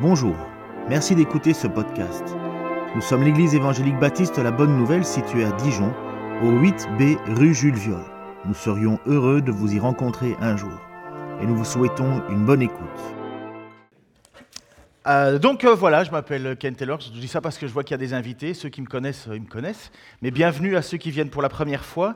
Bonjour, merci d'écouter ce podcast. Nous sommes l'église évangélique baptiste La Bonne Nouvelle située à Dijon, au 8B rue Jules Viol. Nous serions heureux de vous y rencontrer un jour et nous vous souhaitons une bonne écoute. Euh, donc euh, voilà, je m'appelle Ken Taylor, je dis ça parce que je vois qu'il y a des invités, ceux qui me connaissent, euh, ils me connaissent, mais bienvenue à ceux qui viennent pour la première fois.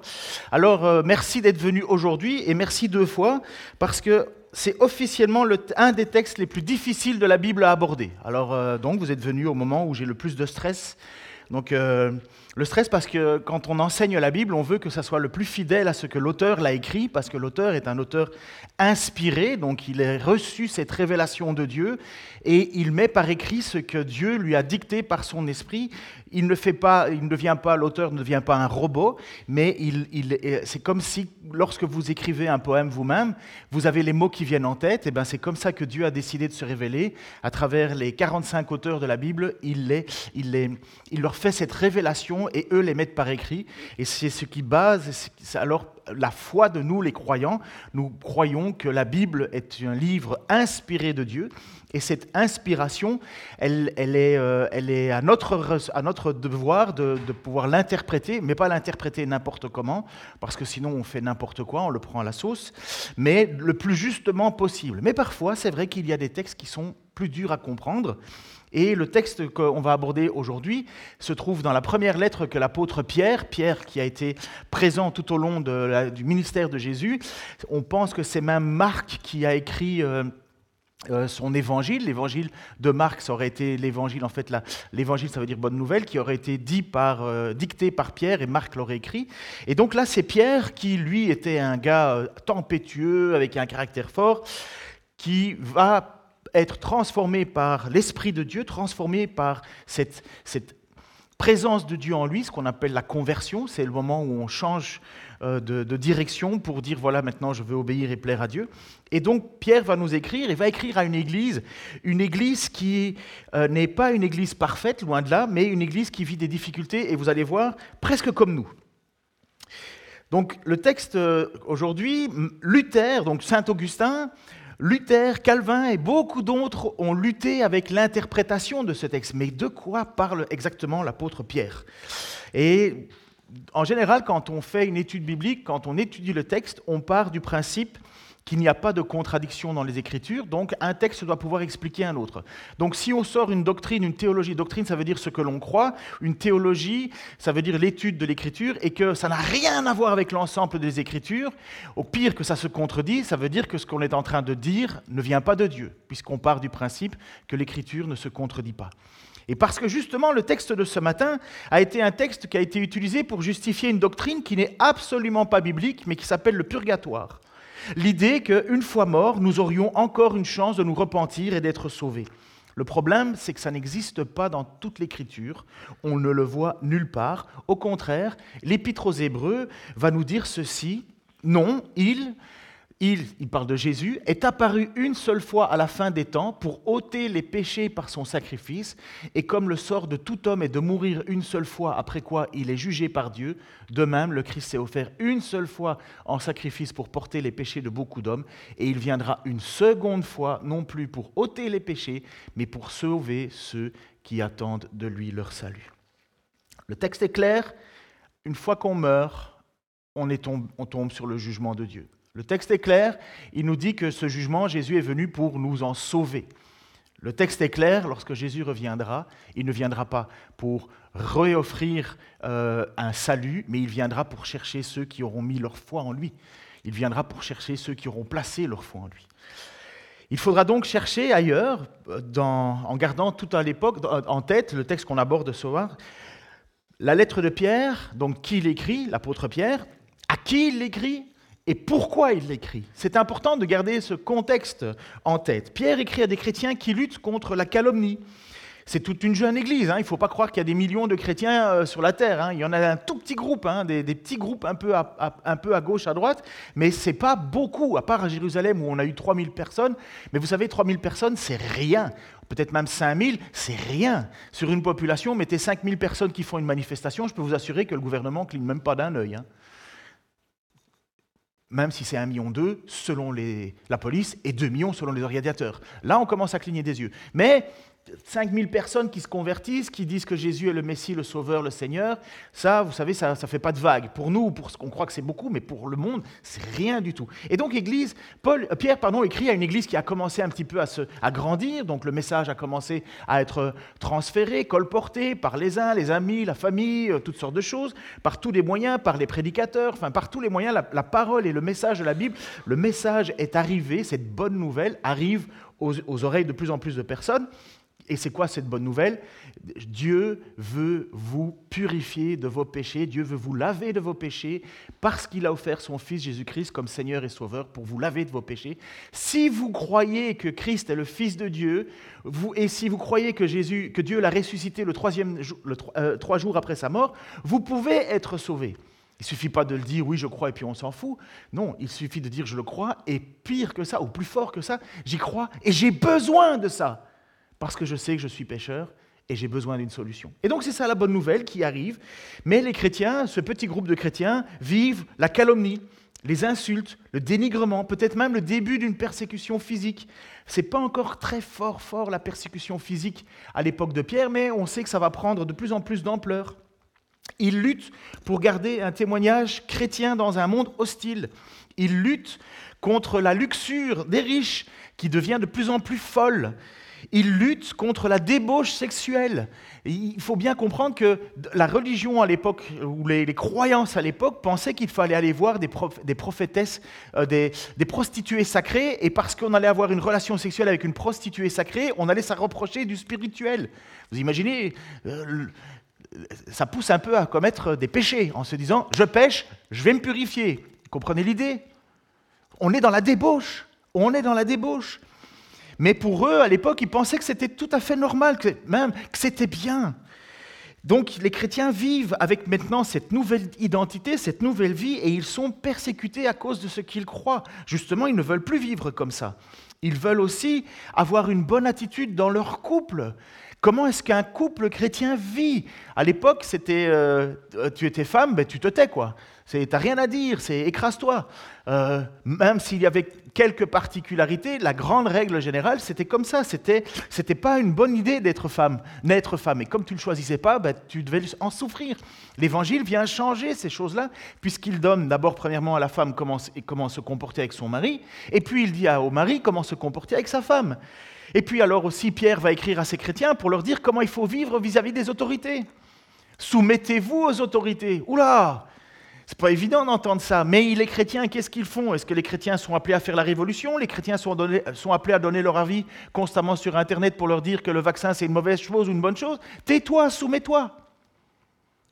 Alors merci d'être venus aujourd'hui et merci deux fois parce que c'est officiellement le, un des textes les plus difficiles de la Bible à aborder. Alors donc vous êtes venus au moment où j'ai le plus de stress. Donc le stress parce que quand on enseigne la Bible, on veut que ça soit le plus fidèle à ce que l'auteur l'a écrit, parce que l'auteur est un auteur inspiré, donc il a reçu cette révélation de Dieu, et il met par écrit ce que Dieu lui a dicté par son esprit. Il ne fait pas, il ne devient pas, l'auteur ne devient pas un robot, mais il, c'est comme si lorsque vous écrivez un poème vous-même, vous avez les mots qui viennent en tête, et ben c'est comme ça que Dieu a décidé de se révéler à travers les 45 auteurs de la Bible. Il leur fait cette révélation et eux les mettent par écrit. Et c'est ce qui base alors la foi de nous, les croyants. Nous croyons que la Bible est un livre inspiré de Dieu. Et cette inspiration, elle, est, euh, à notre devoir de, de pouvoir l'interpréter, mais pas l'interpréter n'importe comment, parce que sinon on fait n'importe quoi, on le prend à la sauce, mais le plus justement possible. Mais parfois, c'est vrai qu'il y a des textes qui sont plus durs à comprendre. Et le texte qu'on va aborder aujourd'hui se trouve dans la première lettre que l'apôtre Pierre, Pierre qui a été présent tout au long du ministère de Jésus, on pense que c'est même Marc qui a écrit... Euh, euh, son évangile, l'évangile de Marc, ça aurait été l'évangile, en fait, l'évangile, ça veut dire bonne nouvelle, qui aurait été dit par, euh, dicté par Pierre et Marc l'aurait écrit. Et donc là, c'est Pierre qui, lui, était un gars tempétueux, avec un caractère fort, qui va être transformé par l'Esprit de Dieu, transformé par cette, présence de Dieu en lui, ce qu'on appelle la conversion. C'est le moment où on change euh, de, direction pour dire voilà, maintenant je veux obéir et plaire à Dieu. Et donc Pierre va nous écrire, il va écrire à une église, une église qui euh, n'est pas une église parfaite, loin de là, mais une église qui vit des difficultés, et vous allez voir, presque comme nous. Donc le texte euh, aujourd'hui, Luther, donc Saint Augustin, Luther, Calvin et beaucoup d'autres ont lutté avec l'interprétation de ce texte. Mais de quoi parle exactement l'apôtre Pierre? Et en général, quand on fait une étude biblique, quand on étudie le texte, on part du principe qu'il n'y a pas de contradiction dans les Écritures, donc un texte doit pouvoir expliquer un autre. Donc si on sort une doctrine, une théologie, doctrine ça veut dire ce que l'on croit, une théologie ça veut dire l'étude de l'Écriture, et que ça n'a rien à voir avec l'ensemble des Écritures, au pire que ça se contredit, ça veut dire que ce qu'on est en train de dire ne vient pas de Dieu, puisqu'on part du principe que l'Écriture ne se contredit pas. Et parce que justement le texte de ce matin a été un texte qui a été utilisé pour justifier une doctrine qui n'est absolument pas biblique, mais qui s'appelle le purgatoire. L'idée qu'une fois mort, nous aurions encore une chance de nous repentir et d'être sauvés. Le problème, c'est que ça n'existe pas dans toute l'Écriture, on ne le voit nulle part. Au contraire, l'Épître aux Hébreux va nous dire ceci, non, il, parle de Jésus, est apparu une seule fois à la fin des temps pour ôter les péchés par son sacrifice, et comme le sort de tout homme est de mourir une seule fois, après quoi il est jugé par Dieu, de même le Christ s'est offert une seule fois en sacrifice pour porter les péchés de beaucoup d'hommes, et il viendra une seconde fois, non plus pour ôter les péchés, mais pour sauver ceux qui attendent de lui leur salut. Le texte est clair, une fois qu'on meurt, on, on tombe sur le jugement de Dieu. Le texte est clair, il nous dit que ce jugement, Jésus est venu pour nous en sauver. Le texte est clair, lorsque Jésus reviendra, il ne viendra pas pour réoffrir euh, un salut, mais il viendra pour chercher ceux qui auront mis leur foi en lui. Il viendra pour chercher ceux qui auront placé leur foi en lui. Il faudra donc chercher ailleurs, en gardant tout à l'époque en tête le texte qu'on aborde ce soir, la lettre de Pierre, donc qui l'écrit, l'apôtre Pierre, à qui il l'écrit? Et pourquoi il l'écrit? C'est important de garder ce contexte en tête. Pierre écrit à des chrétiens qui luttent contre la calomnie. C'est toute une jeune église, hein. il ne faut pas croire qu'il y a des millions de chrétiens euh, sur la terre. Hein. Il y en a un tout petit groupe, hein, des, petits groupes un peu à, gauche, à droite, mais ce n'est pas beaucoup, à part à Jérusalem où on a eu 3000 personnes. Mais vous savez, 3000 personnes, c'est rien. Peut-être même 5000, c'est rien. Sur une population, mettez 5000 personnes qui font une manifestation, je peux vous assurer que le gouvernement ne cligne même pas d'un œil. Même si c'est un million d'eux selon la police et 2 millions selon les organisateurs. Là, on commence à cligner des yeux. Mais 5000 personnes qui se convertissent, qui disent que Jésus est le Messie, le Sauveur, le Seigneur, ça, vous savez, ça ne fait pas de vague. Pour nous, pour ce qu'on croit que c'est beaucoup, mais pour le monde, c'est rien du tout. Et donc, Église, euh, Pierre pardon, écrit à une Église qui a commencé un petit peu à, se, à grandir, donc le message a commencé à être transféré, colporté par les uns, les amis, la famille, euh, toutes sortes de choses, par tous les moyens, par les prédicateurs, enfin par tous les moyens, la, parole et le message de la Bible, le message est arrivé, cette bonne nouvelle arrive aux oreilles de plus en plus de personnes. Et c'est quoi cette bonne nouvelle? Dieu veut vous purifier de vos péchés, Dieu veut vous laver de vos péchés parce qu'il a offert son Fils Jésus-Christ comme Seigneur et Sauveur pour vous laver de vos péchés. Si vous croyez que Christ est le Fils de Dieu, et si vous croyez que, Jésus, que Dieu l'a ressuscité le troisième le, euh, trois jours après sa mort, vous pouvez être sauvé. Il suffit pas de le dire, oui, je crois, et puis on s'en fout. Non, il suffit de dire, je le crois, et pire que ça, ou plus fort que ça, j'y crois, et j'ai besoin de ça parce que je sais que je suis pécheur et j'ai besoin d'une solution. Et donc c'est ça la bonne nouvelle qui arrive. Mais les chrétiens, ce petit groupe de chrétiens, vivent la calomnie, les insultes, le dénigrement, peut-être même le début d'une persécution physique. C'est pas encore très fort, fort la persécution physique à l'époque de Pierre, mais on sait que ça va prendre de plus en plus d'ampleur. Ils luttent pour garder un témoignage chrétien dans un monde hostile. Ils luttent contre la luxure des riches qui devient de plus en plus folle. Il lutte contre la débauche sexuelle. il faut bien comprendre que la religion à l'époque, ou les, croyances à l'époque, pensaient qu'il fallait aller voir des, prophétesses, euh, des, prostituées sacrées, et parce qu'on allait avoir une relation sexuelle avec une prostituée sacrée, on allait s'en reprocher du spirituel. Vous imaginez euh, ça pousse un peu à commettre des péchés en se disant je pêche, je vais me purifier. comprenez l'idée? On est dans la débauche. On est dans la débauche. Mais pour eux, à l'époque, ils pensaient que c'était tout à fait normal, même que c'était bien. Donc les chrétiens vivent avec maintenant cette nouvelle identité, cette nouvelle vie, et ils sont persécutés à cause de ce qu'ils croient. Justement, ils ne veulent plus vivre comme ça. Ils veulent aussi avoir une bonne attitude dans leur couple. Comment est-ce qu'un couple chrétien vit? À l'époque, c'était euh, tu étais femme, ben, tu te tais, quoi. T'as rien à dire, c'est écrase-toi. Euh, même s'il y avait quelques particularités, la grande règle générale, c'était comme ça. C'était, c'était pas une bonne idée d'être femme, naître femme. Et comme tu ne le choisissais pas, ben, tu devais en souffrir. L'évangile vient changer ces choses-là, puisqu'il donne d'abord, premièrement, à la femme comment, comment se comporter avec son mari, et puis il dit au mari comment se comporter avec sa femme. Et puis alors aussi, Pierre va écrire à ses chrétiens pour leur dire comment il faut vivre vis-à-vis des autorités. Soumettez-vous aux autorités. Oula c'est pas évident d'entendre ça, mais les chrétiens, qu'est-ce qu'ils font? Est-ce que les chrétiens sont appelés à faire la révolution? Les chrétiens sont, sont, appelés à donner leur avis constamment sur Internet pour leur dire que le vaccin c'est une mauvaise chose ou une bonne chose? Tais-toi, soumets-toi.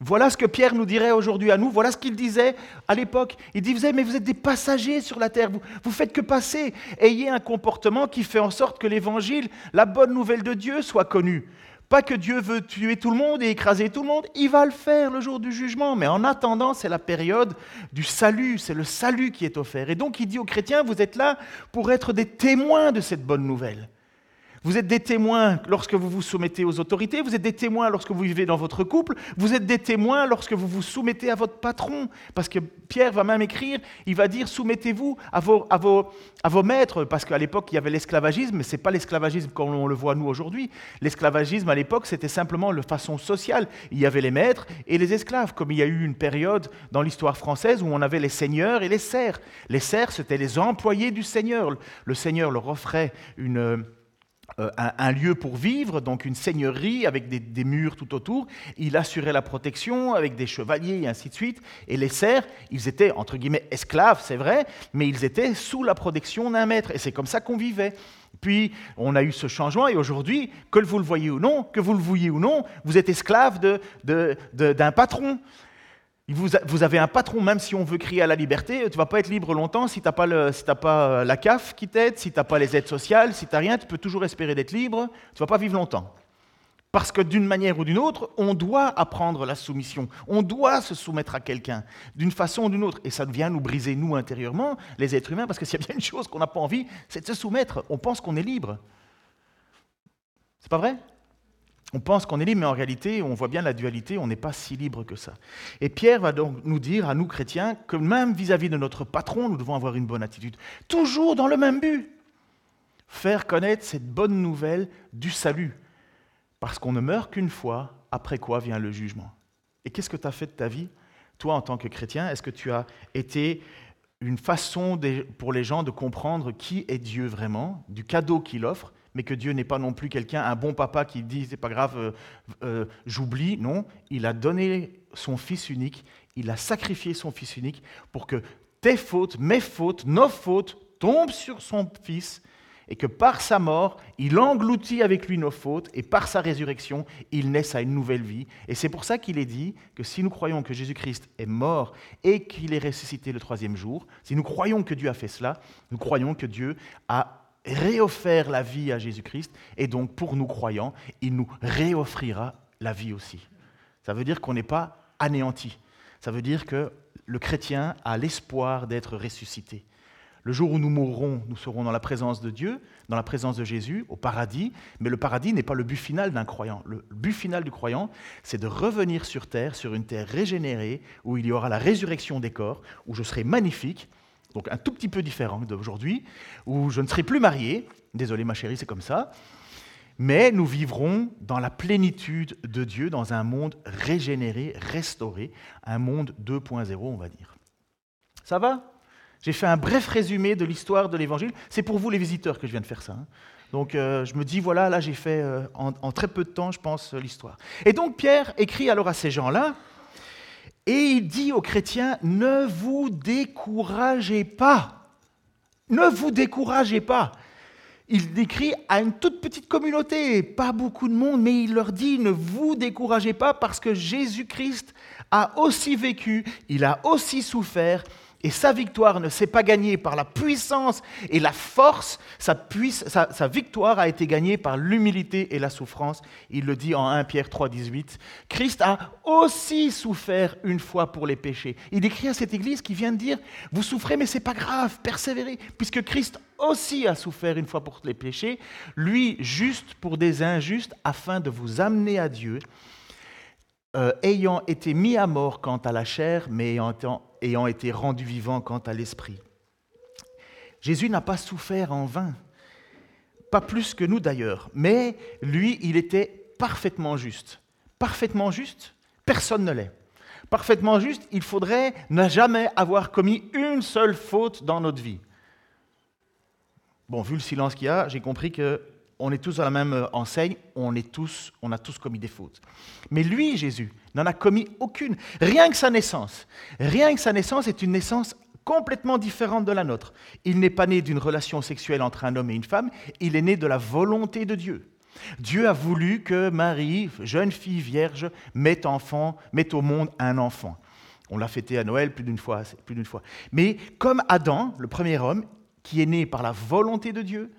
Voilà ce que Pierre nous dirait aujourd'hui à nous, voilà ce qu'il disait à l'époque. Il disait, mais vous êtes des passagers sur la terre, vous, vous faites que passer. Ayez un comportement qui fait en sorte que l'évangile, la bonne nouvelle de Dieu soit connue. Pas que Dieu veut tuer tout le monde et écraser tout le monde, il va le faire le jour du jugement. Mais en attendant, c'est la période du salut, c'est le salut qui est offert. Et donc il dit aux chrétiens, vous êtes là pour être des témoins de cette bonne nouvelle. Vous êtes des témoins lorsque vous vous soumettez aux autorités, vous êtes des témoins lorsque vous vivez dans votre couple, vous êtes des témoins lorsque vous vous soumettez à votre patron. Parce que Pierre va même écrire, il va dire soumettez-vous à vos, maîtres, parce qu'à l'époque il y avait l'esclavagisme, mais ce n'est pas l'esclavagisme comme on le voit nous aujourd'hui. L'esclavagisme à l'époque c'était simplement de façon sociale. Il y avait les maîtres et les esclaves, comme il y a eu une période dans l'histoire française où on avait les seigneurs et les serfs. Les serfs c'était les employés du seigneur. Le seigneur leur offrait une euh, un, lieu pour vivre, donc une seigneurie avec des, murs tout autour. Il assurait la protection avec des chevaliers et ainsi de suite. Et les serfs, ils étaient entre guillemets esclaves, c'est vrai, mais ils étaient sous la protection d'un maître. Et c'est comme ça qu'on vivait. Puis on a eu ce changement et aujourd'hui, que vous le voyez ou non, que vous le vouliez ou non, vous êtes esclave d'un patron. Vous, avez un patron, même si on veut crier à la liberté, tu ne vas pas être libre longtemps si tu n'as pas, pas, euh, la CAF qui t'aide, si tu n'as pas les aides sociales, si tu n'as rien, tu peux toujours espérer d'être libre, tu ne vas pas vivre longtemps. Parce que d'une manière ou d'une autre, on doit apprendre la soumission, on doit se soumettre à quelqu'un, d'une façon ou d'une autre. Et ça vient nous briser, nous, intérieurement, les êtres humains, parce que s'il y a bien une chose qu'on n'a pas envie, c'est de se soumettre. On pense qu'on est libre. C'est pas vrai? On pense qu'on est libre, mais en réalité, on voit bien la dualité, on n'est pas si libre que ça. Et Pierre va donc nous dire, à nous chrétiens, que même vis-à-vis de notre patron, nous devons avoir une bonne attitude. Toujours dans le même but. Faire connaître cette bonne nouvelle du salut. Parce qu'on ne meurt qu'une fois, après quoi vient le jugement. Et qu'est-ce que tu as fait de ta vie, toi en tant que chrétien? Est-ce que tu as été une façon pour les gens de comprendre qui est Dieu vraiment, du cadeau qu'il offre? Mais que Dieu n'est pas non plus quelqu'un, un bon papa qui dit c'est pas grave, euh, euh, j'oublie. Non, il a donné son fils unique, il a sacrifié son fils unique pour que tes fautes, mes fautes, nos fautes tombent sur son fils et que par sa mort, il engloutit avec lui nos fautes et par sa résurrection, il naisse à une nouvelle vie. Et c'est pour ça qu'il est dit que si nous croyons que Jésus-Christ est mort et qu'il est ressuscité le troisième jour, si nous croyons que Dieu a fait cela, nous croyons que Dieu a réoffert la vie à Jésus-Christ, et donc pour nous croyants, il nous réoffrira la vie aussi. Ça veut dire qu'on n'est pas anéanti. Ça veut dire que le chrétien a l'espoir d'être ressuscité. Le jour où nous mourrons, nous serons dans la présence de Dieu, dans la présence de Jésus, au paradis. Mais le paradis n'est pas le but final d'un croyant. Le but final du croyant, c'est de revenir sur terre, sur une terre régénérée, où il y aura la résurrection des corps, où je serai magnifique, donc un tout petit peu différent d'aujourd'hui, où je ne serai plus marié, désolé ma chérie, c'est comme ça, mais nous vivrons dans la plénitude de Dieu, dans un monde régénéré, restauré, un monde 2.0, on va dire. Ça va? J'ai fait un bref résumé de l'histoire de l'Évangile. C'est pour vous les visiteurs que je viens de faire ça. Hein. Donc euh, je me dis, voilà, là j'ai fait euh, en, très peu de temps, je pense, l'histoire. Et donc Pierre écrit alors à ces gens-là, et il dit aux chrétiens, ne vous découragez pas. Ne vous découragez pas. Il décrit à une toute petite communauté, pas beaucoup de monde, mais il leur dit, ne vous découragez pas parce que Jésus-Christ a aussi vécu, il a aussi souffert, et sa victoire ne s'est pas gagnée par la puissance et la force, sa, victoire a été gagnée par l'humilité et la souffrance. Il le dit en 1 Pierre 3, 18. Christ a aussi souffert une fois pour les péchés. Il écrit à cette église qui vient de dire, vous souffrez mais c'est pas grave, persévérez, puisque Christ aussi a souffert une fois pour les péchés, lui juste pour des injustes, afin de vous amener à Dieu euh, ayant été mis à mort quant à la chair, mais ayant, été rendu vivant quant à l'esprit. Jésus n'a pas souffert en vain, pas plus que nous d'ailleurs, mais lui, il était parfaitement juste. Parfaitement juste, personne ne l'est. Parfaitement juste, il faudrait ne jamais avoir commis une seule faute dans notre vie. Bon, vu le silence qu'il y a, j'ai compris que on est tous à la même euh, enseigne, on, est tous, on a tous commis des fautes. Mais lui, Jésus, n'en a commis aucune. Rien que sa naissance. Rien que sa naissance est une naissance complètement différente de la nôtre. Il n'est pas né d'une relation sexuelle entre un homme et une femme, il est né de la volonté de Dieu. Dieu a voulu que Marie, jeune fille vierge, mette, enfant, mette au monde un enfant. On l'a fêté à Noël plus d'une fois, plus d'une fois. Mais comme Adam, le premier homme, qui est né par la volonté de Dieu,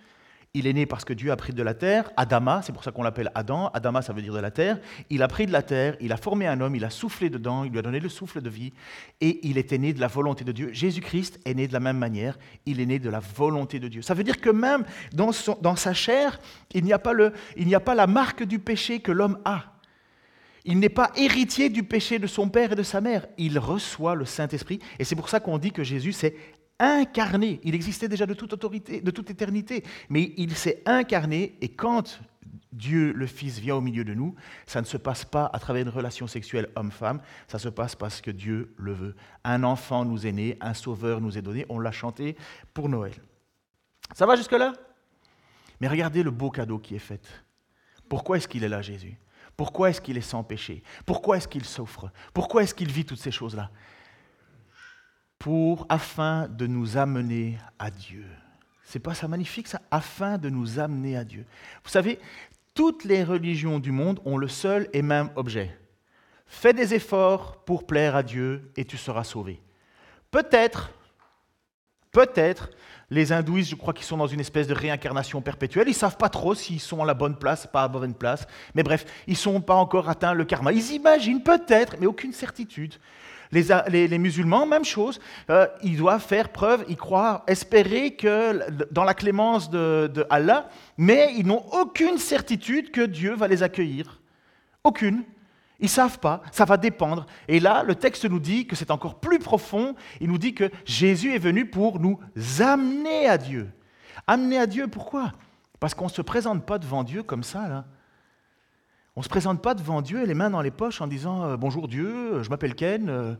il est né parce que Dieu a pris de la terre, Adama, c'est pour ça qu'on l'appelle Adam, Adama ça veut dire de la terre, il a pris de la terre, il a formé un homme, il a soufflé dedans, il lui a donné le souffle de vie, et il était né de la volonté de Dieu. Jésus-Christ est né de la même manière, il est né de la volonté de Dieu. Ça veut dire que même dans, dans sa chair, il n'y a, pas le, il n'y a pas la marque du péché que l'homme a. Il n'est pas héritier du péché de son père et de sa mère. Il reçoit le Saint-Esprit. Et c'est pour ça qu'on dit que Jésus, c'est incarné. Il existait déjà de toute autorité, de toute éternité, mais il s'est incarné et quand Dieu le Fils vient au milieu de nous, ça ne se passe pas à travers une relation sexuelle homme-femme, ça se passe parce que Dieu le veut. Un enfant nous est né, un sauveur nous est donné, on l'a chanté pour Noël. Ça va jusque-là? Mais regardez le beau cadeau qui est fait. Pourquoi est-ce qu'il est là, Jésus? Pourquoi est-ce qu'il est sans péché? Pourquoi est-ce qu'il souffre? Pourquoi est-ce qu'il vit toutes ces choses-là? Pour, afin de nous amener à Dieu. C'est pas ça magnifique ça? Afin de nous amener à Dieu. Vous savez, toutes les religions du monde ont le seul et même objet. Fais des efforts pour plaire à Dieu et tu seras sauvé. Peut-être, peut-être, les hindouistes, je crois qu'ils sont dans une espèce de réincarnation perpétuelle. Ils ne savent pas trop s'ils sont à la bonne place, pas à la bonne place. Mais bref, ils n'ont pas encore atteint le karma. Ils imaginent peut-être, mais aucune certitude, les, musulmans, même chose, euh, ils doivent faire preuve, ils croient, espérer que dans la clémence de, Allah, mais ils n'ont aucune certitude que Dieu va les accueillir. Aucune. Ils ne savent pas, ça va dépendre. Et là, le texte nous dit que c'est encore plus profond. Il nous dit que Jésus est venu pour nous amener à Dieu. Amener à Dieu, pourquoi? Parce qu'on ne se présente pas devant Dieu comme ça, là. On ne se présente pas devant Dieu les mains dans les poches en disant euh, Bonjour Dieu, je m'appelle Ken, euh,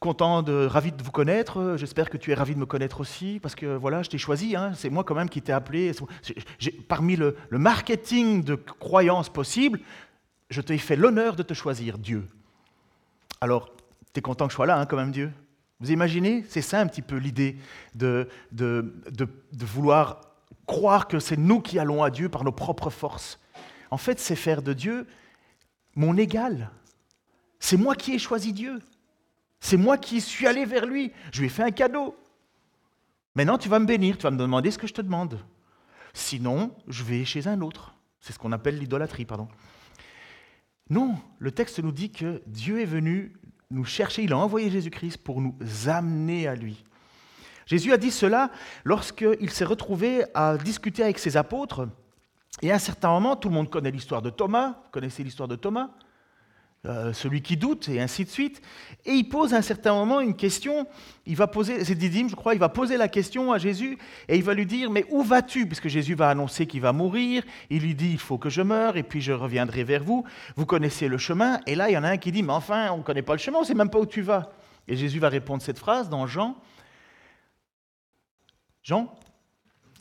content, de, ravi de vous connaître, j'espère que tu es ravi de me connaître aussi, parce que voilà, je t'ai choisi, hein. c'est moi quand même qui t'ai appelé. Parmi le, marketing de croyances possibles, je t'ai fait l'honneur de te choisir, Dieu. Alors, tu es content que je sois là, hein, quand même, Dieu? Vous imaginez? C'est ça un petit peu l'idée de, de, vouloir croire que c'est nous qui allons à Dieu par nos propres forces. En fait, c'est faire de Dieu mon égal. C'est moi qui ai choisi Dieu. C'est moi qui suis allé vers lui. Je lui ai fait un cadeau. Maintenant, tu vas me bénir, tu vas me demander ce que je te demande. Sinon, je vais chez un autre. C'est ce qu'on appelle l'idolâtrie, pardon. Non, le texte nous dit que Dieu est venu nous chercher, il a envoyé Jésus-Christ pour nous amener à lui. Jésus a dit cela lorsqu'il s'est retrouvé à discuter avec ses apôtres. Et à un certain moment, tout le monde connaît l'histoire de Thomas, vous connaissez l'histoire de Thomas euh, celui qui doute, et ainsi de suite. Et il pose à un certain moment une question, il va poser, c'est Didyme, je crois, il va poser la question à Jésus, et il va lui dire, mais où vas-tu? Puisque Jésus va annoncer qu'il va mourir, il lui dit, il faut que je meure, et puis je reviendrai vers vous, vous connaissez le chemin, et là, il y en a un qui dit, mais enfin, on ne connaît pas le chemin, on ne sait même pas où tu vas. Et Jésus va répondre cette phrase dans Jean. Jean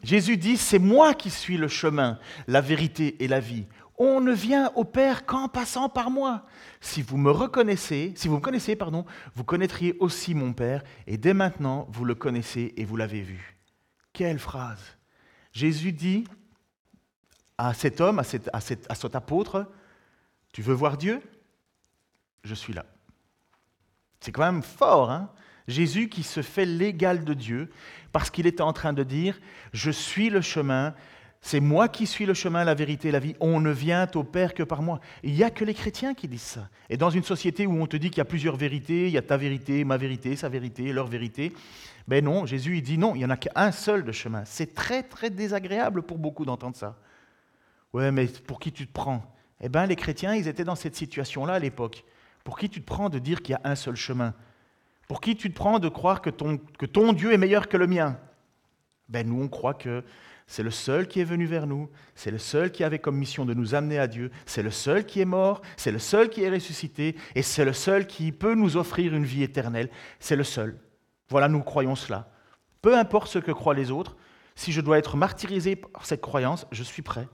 Jésus dit, c'est moi qui suis le chemin, la vérité et la vie. On ne vient au Père qu'en passant par moi. Si vous me reconnaissez, si vous me connaissez, pardon, vous connaîtriez aussi mon Père, et dès maintenant vous le connaissez et vous l'avez vu. Quelle phrase Jésus dit à cet homme, à, à cet apôtre, tu veux voir Dieu? Je suis là. C'est quand même fort, hein Jésus qui se fait l'égal de Dieu parce qu'il était en train de dire, je suis le chemin, c'est moi qui suis le chemin, la vérité la vie. On ne vient au Père que par moi. Il n'y a que les chrétiens qui disent ça. Et dans une société où on te dit qu'il y a plusieurs vérités, il y a ta vérité, ma vérité, sa vérité, leur vérité, ben non, Jésus il dit non, il n'y en a qu'un seul de chemin. C'est très très désagréable pour beaucoup d'entendre ça. Ouais, mais pour qui tu te prends? Eh bien, les chrétiens, ils étaient dans cette situation-là à l'époque. Pour qui tu te prends de dire qu'il y a un seul chemin? Pour qui tu te prends de croire que ton, Dieu est meilleur que le mien? Ben nous, on croit que c'est le seul qui est venu vers nous, c'est le seul qui avait comme mission de nous amener à Dieu, c'est le seul qui est mort, c'est le seul qui est ressuscité, et c'est le seul qui peut nous offrir une vie éternelle. C'est le seul. Voilà, nous croyons cela. Peu importe ce que croient les autres, si je dois être martyrisé par cette croyance, je suis prêt.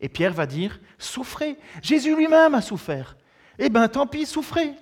Et Pierre va dire, souffrez. Jésus lui-même a souffert. Eh bien, tant pis, souffrez.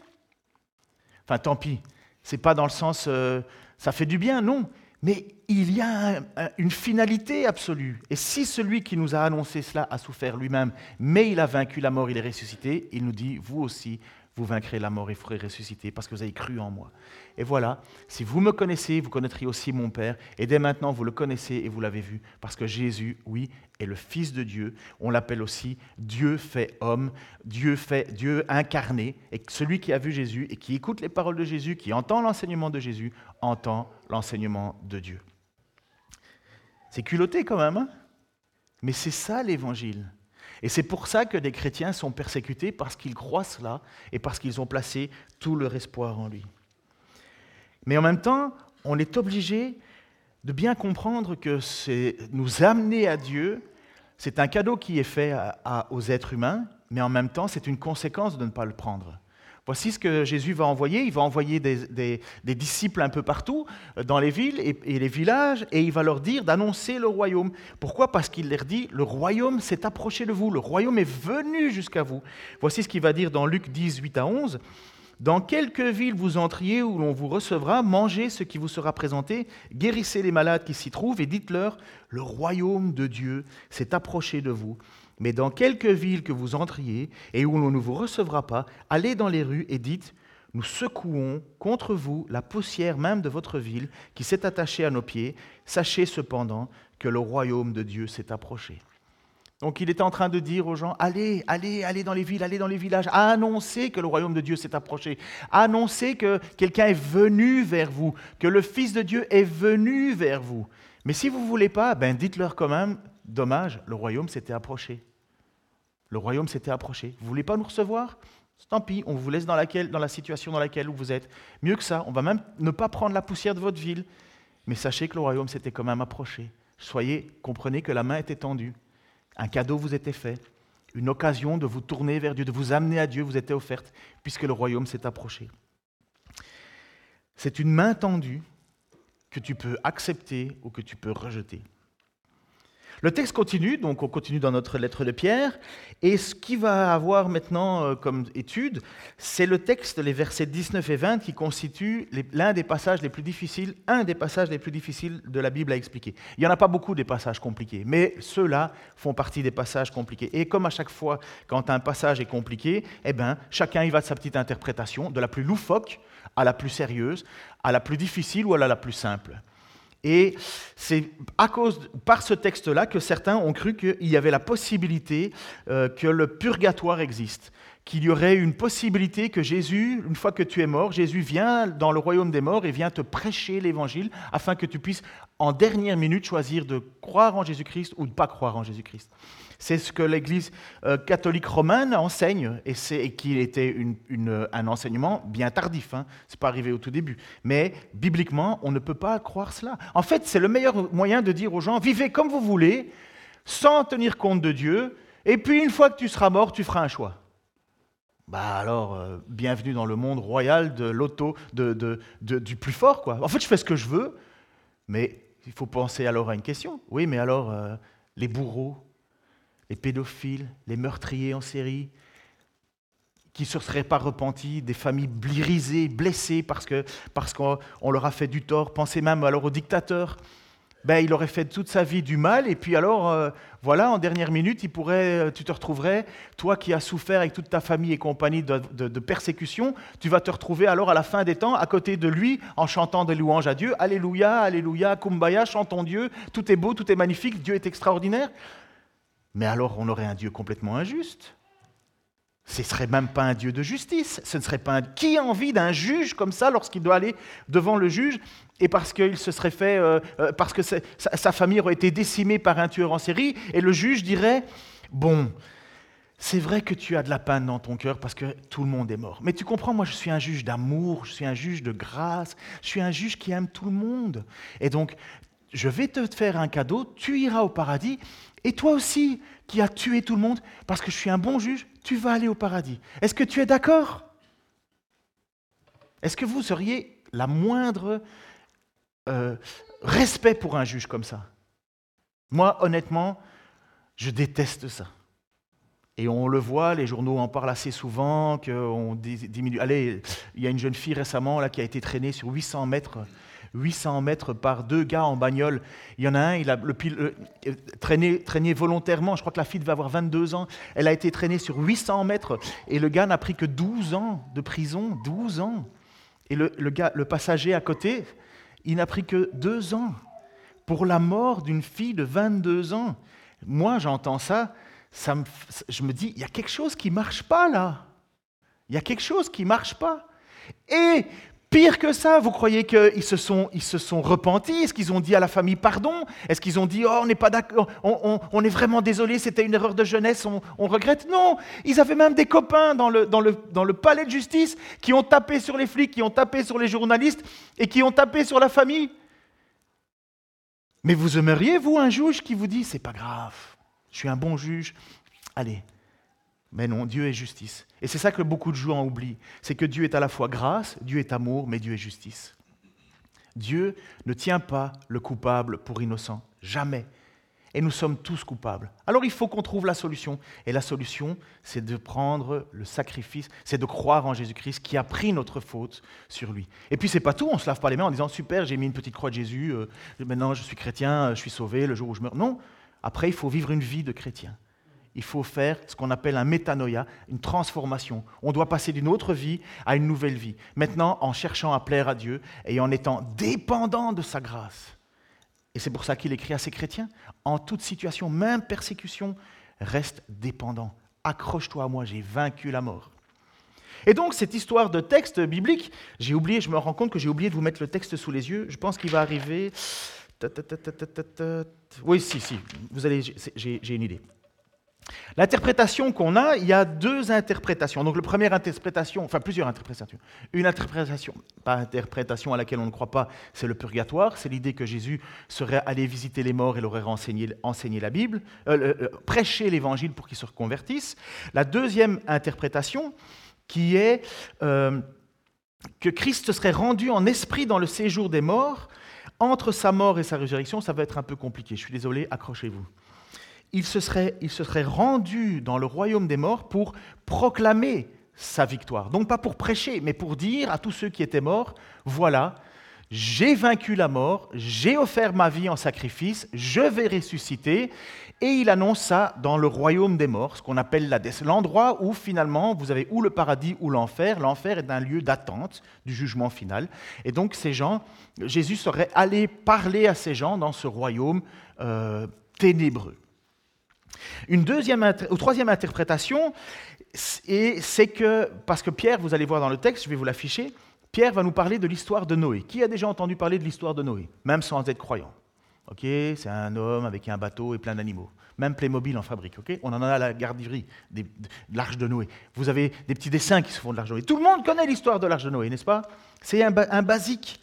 Enfin, tant pis. C'est pas dans le sens, euh, ça fait du bien, non. Mais il y a une finalité absolue. Et si celui qui nous a annoncé cela a souffert lui-même, mais il a vaincu la mort, il est ressuscité, il nous dit, vous aussi, vous vaincrez la mort et ferez ressusciter parce que vous avez cru en moi. Et voilà, si vous me connaissez, vous connaîtrez aussi mon Père. Et dès maintenant, vous le connaissez et vous l'avez vu parce que Jésus, oui, est le Fils de Dieu. On l'appelle aussi Dieu fait homme, Dieu fait Dieu incarné. Et celui qui a vu Jésus et qui écoute les paroles de Jésus, qui entend l'enseignement de Jésus, entend l'enseignement de Dieu. C'est culotté quand même, hein? Mais c'est ça l'évangile. Et c'est pour ça que des chrétiens sont persécutés, parce qu'ils croient cela et parce qu'ils ont placé tout leur espoir en lui. Mais en même temps, on est obligé de bien comprendre que nous amener à Dieu, c'est un cadeau qui est fait aux êtres humains, mais en même temps, c'est une conséquence de ne pas le prendre. Voici ce que Jésus va envoyer. Il va envoyer des, disciples un peu partout, euh, dans les villes et, et, les villages, et il va leur dire d'annoncer le royaume. Pourquoi? Parce qu'il leur dit, le royaume s'est approché de vous, le royaume est venu jusqu'à vous. Voici ce qu'il va dire dans Luc 10, 8 à 11. Dans quelque ville vous entriez où l'on vous recevra, mangez ce qui vous sera présenté, guérissez les malades qui s'y trouvent et dites-leur, le royaume de Dieu s'est approché de vous. Mais dans quelque ville que vous entriez et où l'on ne vous recevra pas, allez dans les rues et dites, nous secouons contre vous la poussière même de votre ville qui s'est attachée à nos pieds. Sachez cependant que le royaume de Dieu s'est approché. Donc il était en train de dire aux gens, allez, allez, allez dans les villes, allez dans les villages, annoncez que le royaume de Dieu s'est approché, annoncez que quelqu'un est venu vers vous, que le Fils de Dieu est venu vers vous. Mais si vous ne voulez pas, ben dites-leur quand même, dommage, le royaume s'était approché. Le royaume s'était approché. Vous voulez pas nous recevoir? Tant pis, on vous laisse dans la situation dans laquelle vous êtes. Mieux que ça, on va même ne pas prendre la poussière de votre ville. Mais sachez que le royaume s'était quand même approché. Soyez, comprenez que la main était tendue. Un cadeau vous était fait. Une occasion de vous tourner vers Dieu, de vous amener à Dieu vous était offerte, puisque le royaume s'est approché. C'est une main tendue que tu peux accepter ou que tu peux rejeter. Le texte continue, donc on continue dans notre lettre de Pierre, et ce qui va avoir maintenant euh, comme étude, c'est le texte, les versets 19 et 20, qui constituent l'un des passages les plus difficiles, un des passages les plus difficiles de la Bible à expliquer. Il n'y en a pas beaucoup des passages compliqués, mais ceux-là font partie des passages compliqués. Et comme à chaque fois, quand un passage est compliqué, eh ben, chacun y va de sa petite interprétation, de la plus loufoque à la plus sérieuse, à la plus difficile ou à la plus simple. Et c'est à cause, par ce texte-là que certains ont cru qu'il y avait la possibilité euh, que le purgatoire existe, qu'il y aurait une possibilité que Jésus, une fois que tu es mort, Jésus vient dans le royaume des morts et vient te prêcher l'évangile afin que tu puisses en dernière minute choisir de croire en Jésus-Christ ou de ne pas croire en Jésus-Christ. C'est ce que l'Église euh, catholique romaine enseigne, et, c'est, qu'il était un enseignement bien tardif. Hein. Ce n'est pas arrivé au tout début. Mais bibliquement, on ne peut pas croire cela. En fait, c'est le meilleur moyen de dire aux gens, vivez comme vous voulez, sans tenir compte de Dieu, et puis une fois que tu seras mort, tu feras un choix. Bah alors, euh, bienvenue dans le monde royal de l'auto, de, du plus fort, quoi. En fait, je fais ce que je veux, mais il faut penser alors à une question. Oui, mais alors, euh, les bourreaux, les pédophiles, les meurtriers en série, qui ne se seraient pas repentis, des familles brisées, blessées parce qu'on parce qu'on leur a fait du tort. Pensez même alors au dictateur. Ben, il aurait fait toute sa vie du mal, et puis alors, euh, voilà, en dernière minute, il pourrait, euh, tu te retrouverais, toi qui as souffert avec toute ta famille et compagnie de, de, persécution, tu vas te retrouver alors à la fin des temps à côté de lui en chantant des louanges à Dieu. Alléluia, Alléluia, Kumbaya, chantons Dieu, tout est beau, tout est magnifique, Dieu est extraordinaire. Mais alors on aurait un Dieu complètement injuste. Ce ne serait même pas un Dieu de justice. Ce ne serait pas un... Qui a envie d'un juge comme ça lorsqu'il doit aller devant le juge et parce qu'il se serait fait, euh, euh, parce que sa, sa, famille aurait été décimée par un tueur en série et le juge dirait bon, c'est vrai que tu as de la peine dans ton cœur parce que tout le monde est mort. Mais tu comprends, moi je suis un juge d'amour, je suis un juge de grâce, je suis un juge qui aime tout le monde. Et donc je vais te faire un cadeau, tu iras au paradis et toi aussi, qui as tué tout le monde, parce que je suis un bon juge, tu vas aller au paradis. Est-ce que tu es d'accord? Est-ce que vous seriez la moindre euh, respect pour un juge comme ça? Moi, honnêtement, je déteste ça. Et on le voit, les journaux en parlent assez souvent, qu'on diminue. Allez, il y a une jeune fille récemment là, qui a été traînée sur 800 mètres 800 mètres par deux gars en bagnole. Il y en a un, il a le, euh, traîné, traîné, volontairement, je crois que la fille devait avoir 22 ans, elle a été traînée sur 800 mètres et le gars n'a pris que 12 ans de prison, 12 ans. Et le, gars, le passager à côté, il n'a pris que 2 ans pour la mort d'une fille de 22 ans. Moi, j'entends ça, ça me, je me dis, il y a quelque chose qui ne marche pas là. Il y a quelque chose qui ne marche pas. Et Pire que ça, vous croyez qu'ils se sont, ils se sont repentis? Est-ce qu'ils ont dit à la famille pardon? Est-ce qu'ils ont dit oh on est vraiment désolé, c'était une erreur de jeunesse, on, regrette? Non, ils avaient même des copains dans le, dans, le, dans le palais de justice qui ont tapé sur les flics, qui ont tapé sur les journalistes et qui ont tapé sur la famille. Mais vous aimeriez, vous, un juge qui vous dit c'est pas grave, je suis un bon juge, allez, mais non, Dieu est justice. Et c'est ça que beaucoup de gens oublient. C'est que Dieu est à la fois grâce, Dieu est amour, mais Dieu est justice. Dieu ne tient pas le coupable pour innocent. Jamais. Et nous sommes tous coupables. Alors il faut qu'on trouve la solution. Et la solution, c'est de prendre le sacrifice, c'est de croire en Jésus-Christ qui a pris notre faute sur lui. Et puis c'est pas tout, on se lave pas les mains en disant super, j'ai mis une petite croix de Jésus, euh, maintenant je suis chrétien, je suis sauvé le jour où je meurs. Non, après il faut vivre une vie de chrétien il faut faire ce qu'on appelle un métanoïa, une transformation. On doit passer d'une autre vie à une nouvelle vie. Maintenant, en cherchant à plaire à Dieu et en étant dépendant de sa grâce. Et c'est pour ça qu'il écrit à ses chrétiens, en toute situation, même persécution, reste dépendant. Accroche-toi à moi, j'ai vaincu la mort. Et donc, cette histoire de texte biblique, j'ai oublié, je me rends compte que j'ai oublié de vous mettre le texte sous les yeux. Je pense qu'il va arriver. Oui, si, si, vous allez, j'ai une idée. L'interprétation qu'on a, il y a deux interprétations. Donc, la première interprétation, enfin plusieurs interprétations. Une interprétation, pas interprétation à laquelle on ne croit pas, c'est le purgatoire. C'est l'idée que Jésus serait allé visiter les morts et leur aurait enseigné, la Bible, euh, euh, prêcher l'évangile pour qu'ils se reconvertissent. La deuxième interprétation, qui est euh, que Christ serait rendu en esprit dans le séjour des morts. Entre sa mort et sa résurrection, ça va être un peu compliqué. Je suis désolé, accrochez-vous il se, serait, rendu dans le royaume des morts pour proclamer sa victoire. Donc pas pour prêcher, mais pour dire à tous ceux qui étaient morts, voilà, j'ai vaincu la mort, j'ai offert ma vie en sacrifice, je vais ressusciter. Et il annonce ça dans le royaume des morts, ce qu'on appelle l'endroit où finalement vous avez ou le paradis ou l'enfer. L'enfer est un lieu d'attente du jugement final. Et donc ces gens, Jésus serait allé parler à ces gens dans ce royaume euh, ténébreux. Une deuxième troisième interprétation, c'est que, parce que Pierre, vous allez voir dans le texte, je vais vous l'afficher, Pierre va nous parler de l'histoire de Noé. Qui a déjà entendu parler de l'histoire de Noé, même sans être croyant Ok, c'est un homme avec un bateau et plein d'animaux. Même Playmobil en fabrique. On en a à la garderie de l'arche de Noé. Vous avez des petits dessins qui se font de l'arche de Noé. Tout le monde connaît l'histoire de l'arche de Noé, n'est-ce pas? C'est un basique.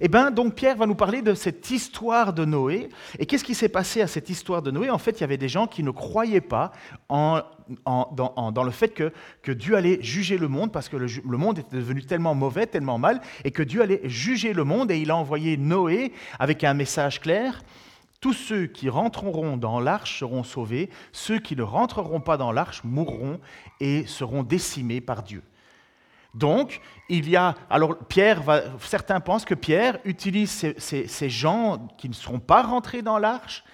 Eh bien, donc Pierre va nous parler de cette histoire de Noé. Et qu'est-ce qui s'est passé à cette histoire de Noé? En fait, il y avait des gens qui ne croyaient pas en, dans, le fait que, Dieu allait juger le monde, parce que le, monde était devenu tellement mauvais, tellement mal, et que Dieu allait juger le monde, et il a envoyé Noé avec un message clair. Tous ceux qui rentreront dans l'arche seront sauvés, ceux qui ne rentreront pas dans l'arche mourront et seront décimés par Dieu. Donc, il y a. Alors, Pierre certains pensent que Pierre utilise ces, gens qui ne seront pas rentrés dans l'arche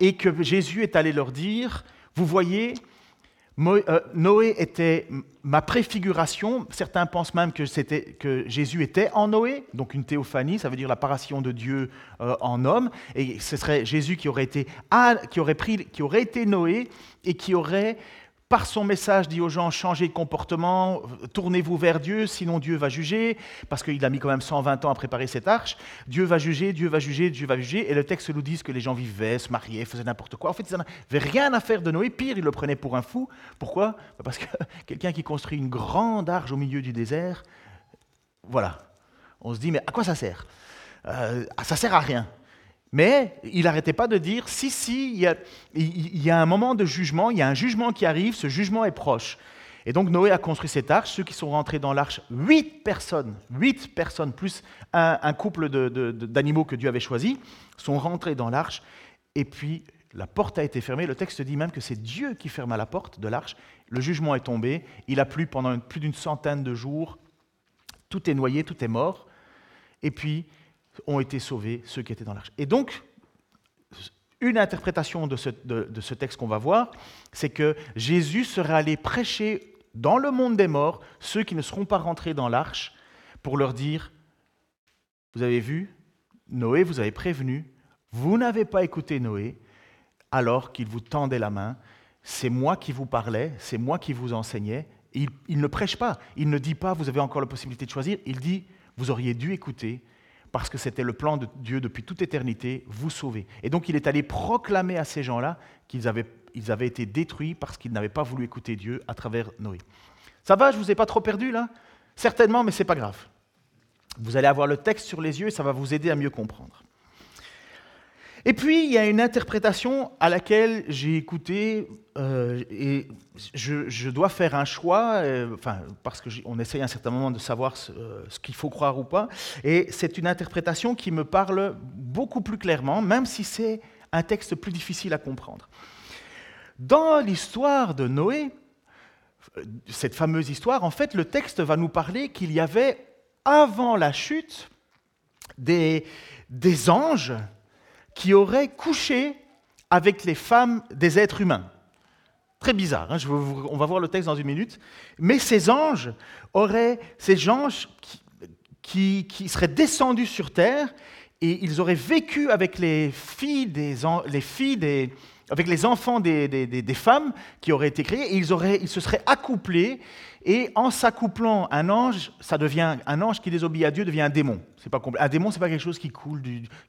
et que Jésus est allé leur dire Vous voyez, euh, Noé était ma préfiguration. Certains pensent même que, que Jésus était en Noé, donc une théophanie, ça veut dire l'apparition de Dieu euh, en homme. Et ce serait Jésus qui aurait été, qui aurait pris, qui aurait été Noé et qui aurait par son message, dit aux gens, changez de comportement, tournez-vous vers Dieu, sinon Dieu va juger, parce qu'il a mis quand même 120 ans à préparer cette arche. Dieu va juger, Dieu va juger, Dieu va juger. Et le texte nous dit que les gens vivaient, se mariaient, faisaient n'importe quoi. En fait, ils n'avaient rien à faire de Noé. Pire, ils le prenaient pour un fou. Pourquoi? Parce que quelqu'un qui construit une grande arche au milieu du désert, voilà. On se dit, mais à quoi ça sert? Euh, Ça sert à rien. Mais il n'arrêtait pas de dire, si, si, il y, a, un moment de jugement, il y a un jugement qui arrive, ce jugement est proche. Et donc Noé a construit cette arche, ceux qui sont rentrés dans l'arche, huit personnes, huit personnes, plus un, couple d'animaux que Dieu avait choisi, sont rentrés dans l'arche, et puis la porte a été fermée. Le texte dit même que c'est Dieu qui ferma la porte de l'arche. Le jugement est tombé, il a plu pendant plus d'une centaine de jours, tout est noyé, tout est mort, et puis ont été sauvés ceux qui étaient dans l'arche. Et donc, une interprétation de ce, texte qu'on va voir, c'est que Jésus serait allé prêcher dans le monde des morts ceux qui ne seront pas rentrés dans l'arche pour leur dire, vous avez vu, Noé vous avez prévenu, vous n'avez pas écouté Noé alors qu'il vous tendait la main, c'est moi qui vous parlais, c'est moi qui vous enseignais. Il, il ne prêche pas, il ne dit pas, vous avez encore la possibilité de choisir, il dit, vous auriez dû écouter, parce que c'était le plan de Dieu depuis toute éternité, vous sauver. Et donc il est allé proclamer à ces gens-là qu'ils avaient, été détruits parce qu'ils n'avaient pas voulu écouter Dieu à travers Noé. Ça va, je ne vous ai pas trop perdu là? Certainement, mais ce n'est pas grave. Vous allez avoir le texte sur les yeux et ça va vous aider à mieux comprendre. Et puis, il y a une interprétation à laquelle j'ai écouté euh, et je, dois faire un choix, euh, enfin, parce qu'on essaye à un certain moment de savoir ce, euh, ce qu'il faut croire ou pas. Et c'est une interprétation qui me parle beaucoup plus clairement, même si c'est un texte plus difficile à comprendre. Dans l'histoire de Noé, cette fameuse histoire, en fait, le texte va nous parler qu'il y avait, avant la chute, des, des anges qui aurait couché avec les femmes des êtres humains. Très bizarre, hein, on va voir le texte dans une minute. Mais ces anges auraient, ces anges qui, seraient descendus sur terre et ils auraient vécu avec les filles des, les filles des, avec les enfants des, des- des- des femmes qui auraient été créées, et ils, auraient, ils se seraient accouplés, et en s'accouplant, un ange, ça devient un ange qui désobéit à Dieu devient un démon. C'est pas un démon, c'est pas quelque chose qui coule,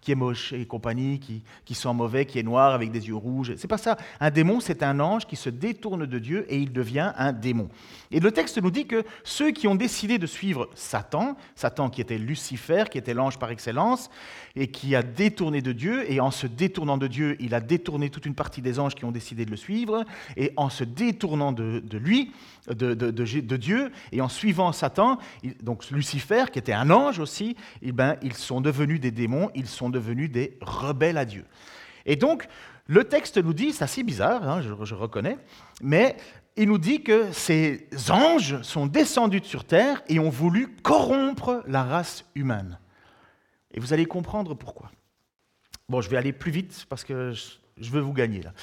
qui est moche et compagnie, qui, qui sent mauvais, qui est noir avec des yeux rouges. C'est pas ça. Un démon, c'est un ange qui se détourne de Dieu et il devient un démon. Et le texte nous dit que ceux qui ont décidé de suivre Satan, Satan qui était Lucifer, qui était l'ange par excellence, et qui a détourné de Dieu, et en se détournant de Dieu, il a détourné toute une partie des anges qui ont décidé de le suivre, et en se détournant de, lui, de, de- Dieu, et en suivant Satan, donc Lucifer, qui était un ange aussi, eh ben, ils sont devenus des démons, ils sont devenus des rebelles à Dieu. Et donc, le texte nous dit, c'est assez bizarre, hein, je, je reconnais, mais il nous dit que ces anges sont descendus sur terre et ont voulu corrompre la race humaine. Et vous allez comprendre pourquoi. Bon, je vais aller plus vite parce que je, veux vous gagner là.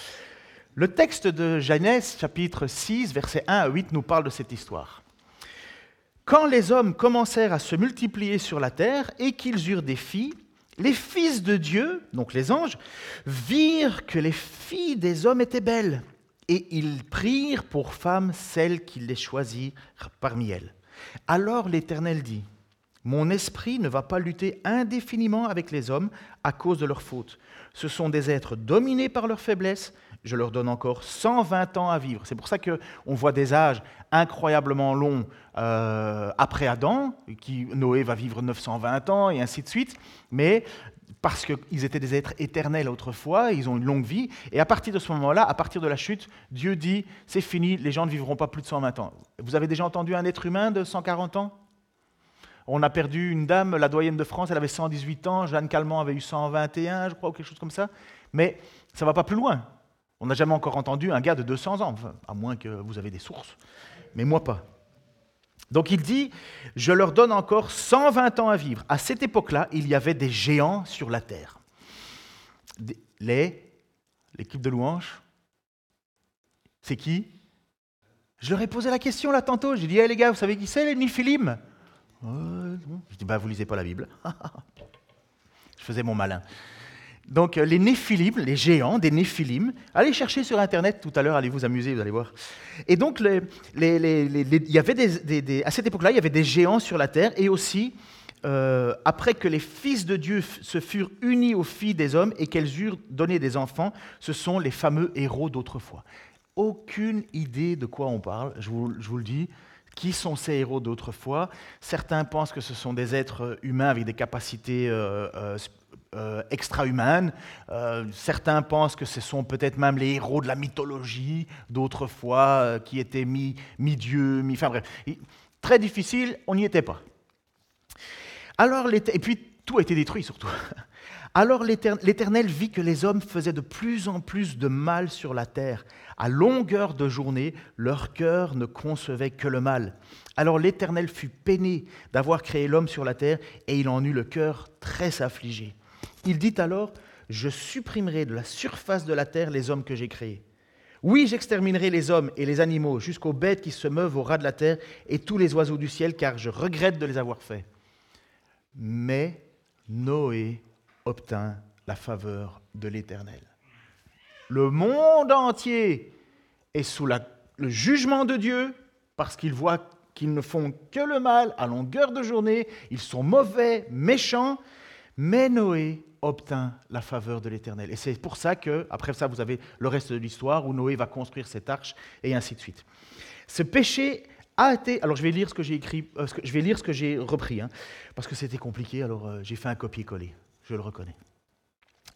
Le texte de Genèse, chapitre 6, versets 1 à 8, nous parle de cette histoire. Quand les hommes commencèrent à se multiplier sur la terre et qu'ils eurent des filles, les fils de Dieu, donc les anges, virent que les filles des hommes étaient belles, et ils prirent pour femmes celles qu'ils les choisirent parmi elles. Alors l'Éternel dit, Mon esprit ne va pas lutter indéfiniment avec les hommes à cause de leurs fautes. Ce sont des êtres dominés par leur faiblesse. Je leur donne encore 120 ans à vivre. C'est pour ça qu'on voit des âges incroyablement longs euh, après Adam, qui Noé va vivre 920 ans et ainsi de suite. Mais parce qu'ils étaient des êtres éternels autrefois, ils ont une longue vie. Et à partir de ce moment-là, à partir de la chute, Dieu dit c'est fini, les gens ne vivront pas plus de 120 ans. Vous avez déjà entendu un être humain de 140 ans? On a perdu une dame, la doyenne de France, elle avait 118 ans, Jeanne Calment avait eu 121, je crois, ou quelque chose comme ça. Mais ça ne va pas plus loin. On n'a jamais encore entendu un gars de 200 ans, à moins que vous avez des sources. Mais moi pas. Donc il dit, je leur donne encore 120 ans à vivre. À cette époque-là, il y avait des géants sur la terre. Les, l'équipe de louanges, c'est qui? Je leur ai posé la question là tantôt. J'ai dit, hey, les gars, vous savez qui c'est, les Néphilim Ouais, non. Je dis, bah, vous lisez pas la Bible. Je faisais mon malin. Donc, euh, les Néphilim, les géants des Néphilim, allez chercher sur Internet tout à l'heure, allez vous amuser, vous allez voir. Et donc, les- y avait des- à cette époque-là, il y avait des géants sur la terre, et aussi, euh, après que les fils de Dieu se furent unis aux filles des hommes et qu'elles eurent donné des enfants, ce sont les fameux héros d'autrefois. Aucune idée de quoi on parle, je vous, le dis. Qui sont ces héros d'autrefois? Certains pensent que ce sont des êtres humains avec des capacités euh, euh, extra-humaines. Euh, certains pensent que ce sont peut-être même les héros de la mythologie d'autrefois, euh, qui étaient mi- mi-dieux, mi... Enfin bref, très difficile, on n'y était pas. Alors, et puis tout a été détruit surtout. Alors l'Éter- l'Éternel vit que les hommes faisaient de plus en plus de mal sur la terre. À longueur de journée, leur cœur ne concevait que le mal. Alors l'Éternel fut peiné d'avoir créé l'homme sur la terre, et il en eut le cœur très affligé. Il dit alors, Je supprimerai de la surface de la terre les hommes que j'ai créés. Oui, j'exterminerai les hommes et les animaux jusqu'aux bêtes qui se meuvent au ras de la terre et tous les oiseaux du ciel, car je regrette de les avoir faits. Mais Noé obtint la faveur de l'Éternel. Le monde entier est sous le jugement de Dieu parce qu'ils voient qu'ils ne font que le mal à longueur de journée, ils sont mauvais, méchants, mais Noé obtint la faveur de l'Éternel. Et c'est pour ça que, après ça, vous avez le reste de l'histoire où Noé va construire cette arche et ainsi de suite. Ce péché a été. Alors je vais lire ce que j'ai écrit, euh, je vais lire ce que j'ai repris, hein, parce que c'était compliqué, alors euh, j'ai fait un copier-coller, je le reconnais.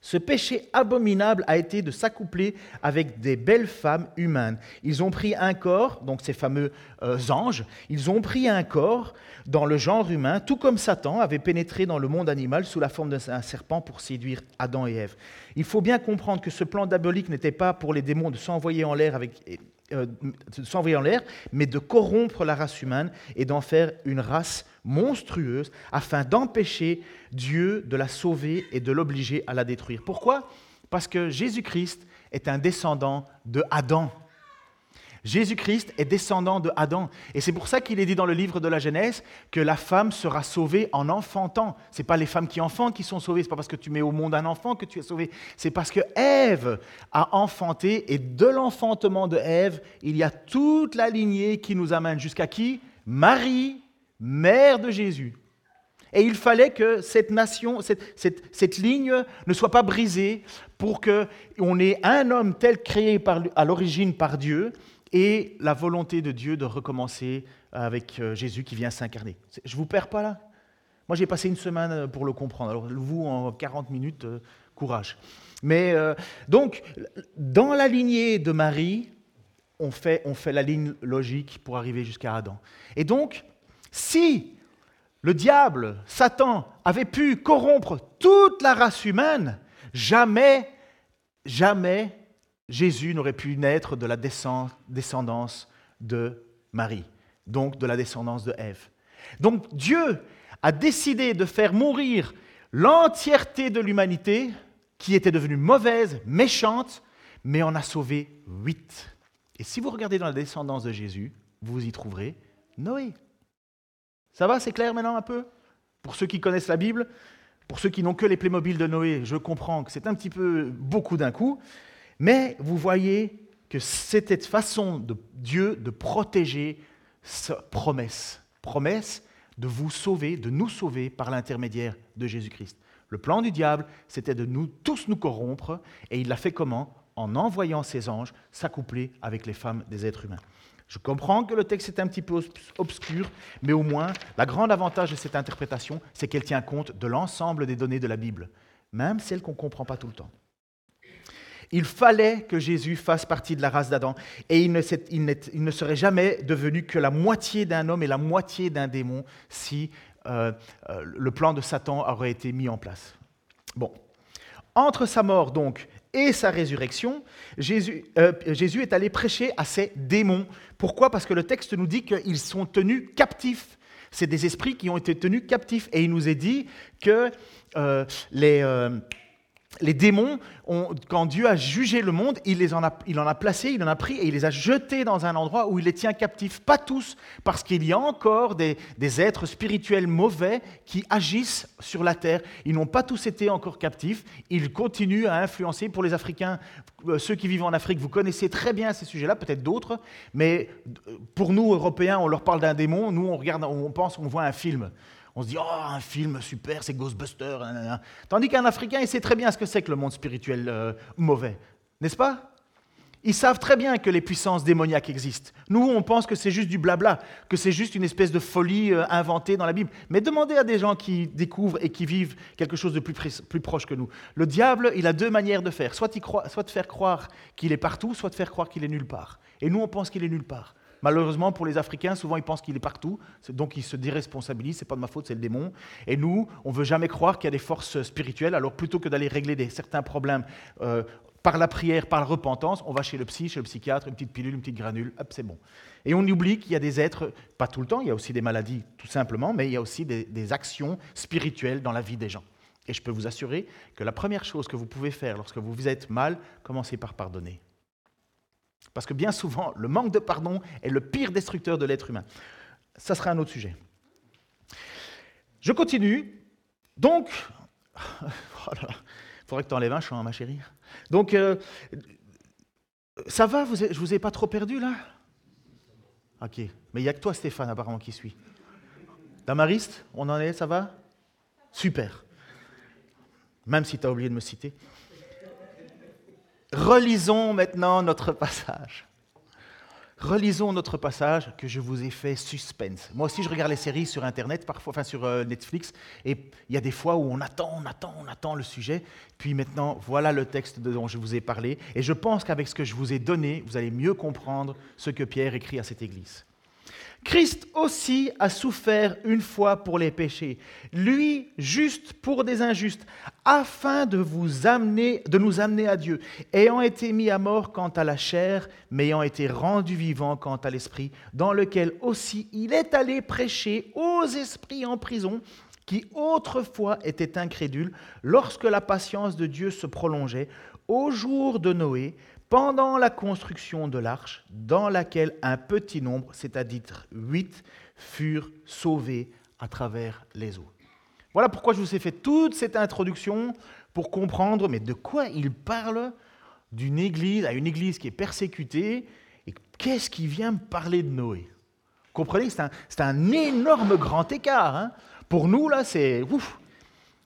Ce péché abominable a été de s'accoupler avec des belles femmes humaines. Ils ont pris un corps, donc ces fameux euh, anges, ils ont pris un corps dans le genre humain, tout comme Satan avait pénétré dans le monde animal sous la forme d'un serpent pour séduire Adam et Ève. Il faut bien comprendre que ce plan diabolique n'était pas pour les démons de s'envoyer en l'air avec euh, s'envoyer en l'air, mais de corrompre la race humaine et d'en faire une race monstrueuse afin d'empêcher Dieu de la sauver et de l'obliger à la détruire. Pourquoi? Parce que Jésus-Christ est un descendant de Adam. Jésus-Christ est descendant de Adam. Et c'est pour ça qu'il est dit dans le livre de la Genèse que la femme sera sauvée en enfantant. Ce n'est pas les femmes qui enfantent qui sont sauvées, ce n'est pas parce que tu mets au monde un enfant que tu es sauvé. C'est parce que Ève a enfanté et de l'enfantement de Ève, il y a toute la lignée qui nous amène jusqu'à qui? Marie, mère de Jésus. Et il fallait que cette nation, cette, ligne ne soit pas brisée pour qu'on ait un homme tel créé à l'origine par Dieu et la volonté de Dieu de recommencer avec euh, Jésus qui vient s'incarner. Je ne vous perds pas là Moi j'ai passé une semaine pour le comprendre. Alors vous, en 40 minutes, euh, courage. Mais euh, donc, dans la lignée de Marie, on fait, on fait la ligne logique pour arriver jusqu'à Adam. Et donc, si le diable, Satan, avait pu corrompre toute la race humaine, jamais, jamais Jésus n'aurait pu naître de la descendance de Marie, donc de la descendance de Ève. Donc Dieu a décidé de faire mourir l'entièreté de l'humanité qui était devenue mauvaise, méchante, mais en a sauvé huit. Et si vous regardez dans la descendance de Jésus, vous y trouverez Noé. Ça va, c'est clair maintenant un peu? Pour ceux qui connaissent la Bible, pour ceux qui n'ont que les Playmobil de Noé, je comprends que c'est un petit peu beaucoup d'un coup, mais vous voyez que c'était façon de Dieu de protéger sa promesse. Promesse de vous sauver, de nous sauver par l'intermédiaire de Jésus-Christ. Le plan du diable, c'était de nous tous nous corrompre, et il l'a fait comment? En envoyant ses anges s'accoupler avec les femmes des êtres humains. Je comprends que le texte est un petit peu obscur, mais au moins, la grande avantage de cette interprétation, c'est qu'elle tient compte de l'ensemble des données de la Bible, même celles qu'on ne comprend pas tout le temps. Il fallait que Jésus fasse partie de la race d'Adam, et il ne, serait jamais devenu que la moitié d'un homme et la moitié d'un démon si euh, euh, le plan de Satan aurait été mis en place. Bon. Entre sa mort, donc, et sa résurrection, Jésus, euh, est allé prêcher à ces démons. Pourquoi? Parce que le texte nous dit qu'ils sont tenus captifs. C'est des esprits qui ont été tenus captifs. Et il nous est dit que les, les démons, quand Dieu a jugé le monde, il, les en a, il en a placé, il en a pris et il les a jetés dans un endroit où il les tient captifs. Pas tous, parce qu'il y a encore des, êtres spirituels mauvais qui agissent sur la terre. Ils n'ont pas tous été encore captifs. Ils continuent à influencer. Pour les Africains, euh, ceux qui vivent en Afrique, vous connaissez très bien ces sujets-là, peut-être d'autres, mais euh, pour nous, Européens, on leur parle d'un démon. Nous, on regarde, on pense, on voit un film. On se dit, oh, un film super, c'est Ghostbusters. Tandis qu'un Africain, il sait très bien ce que c'est que le monde spirituel euh, mauvais. N'est-ce pas? Ils savent très bien que les puissances démoniaques existent. Nous, on pense que c'est juste du blabla, que c'est juste une espèce de folie euh, inventée dans la Bible. Mais demandez à des gens qui découvrent et qui vivent quelque chose de plus, plus proche que nous. Le diable, il a deux manières de faire. Soit, soit de faire croire qu'il est partout, soit de faire croire qu'il est nulle part. Et nous, on pense qu'il est nulle part. Malheureusement, pour les Africains, souvent ils pensent qu'il est partout, donc ils se déresponsabilisent, c'est pas de ma faute, c'est le démon. Et nous, on veut jamais croire qu'il y a des forces spirituelles, alors plutôt que d'aller régler des, certains problèmes euh, par la prière, par la repentance, on va chez le psy, chez le psychiatre, une petite pilule, une petite granule, hop, c'est bon. Et on oublie qu'il y a des êtres, pas tout le temps, il y a aussi des maladies tout simplement, mais il y a aussi des actions spirituelles dans la vie des gens. Et je peux vous assurer que la première chose que vous pouvez faire lorsque vous vous êtes mal, commencez par pardonner. Parce que bien souvent, le manque de pardon est le pire destructeur de l'être humain. Ça sera un autre sujet. Je continue. Donc, oh il faudrait que tu enlèves un chant, ma chérie. Donc, euh, ça va, je ne vous ai pas trop perdu là? Ok, mais il n'y a que toi, Stéphane, apparemment, qui suit. Damariste, on en est, ça va? Super. Même si tu as oublié de me citer. Relisons maintenant notre passage. Relisons notre passage que je vous ai fait suspense. Moi aussi, je regarde les séries sur Internet, parfois, enfin sur euh, Netflix, et il y a des fois où on attend, on attend, on attend le sujet. Puis maintenant, voilà le texte dont je vous ai parlé. Et je pense qu'avec ce que je vous ai donné, vous allez mieux comprendre ce que Pierre écrit à cette Église. Christ aussi a souffert une fois pour les péchés, lui juste pour des injustes, afin de vous amener, de nous amener à Dieu, ayant été mis à mort quant à la chair, mais ayant été rendu vivant quant à l'esprit, dans lequel aussi il est allé prêcher aux esprits en prison qui autrefois étaient incrédules, lorsque la patience de Dieu se prolongeait, au jour de Noé, pendant la construction de l'arche, dans laquelle un petit nombre, c'est-à-dire huit, furent sauvés à travers les eaux. Voilà pourquoi je vous ai fait toute cette introduction pour comprendre, mais de quoi il parle d'une église à une église qui est persécutée, et qu'est-ce qui vient me parler de Noé? Comprenez, c'est un, un, énorme grand écart. Hein. Pour nous, là, c'est ouf.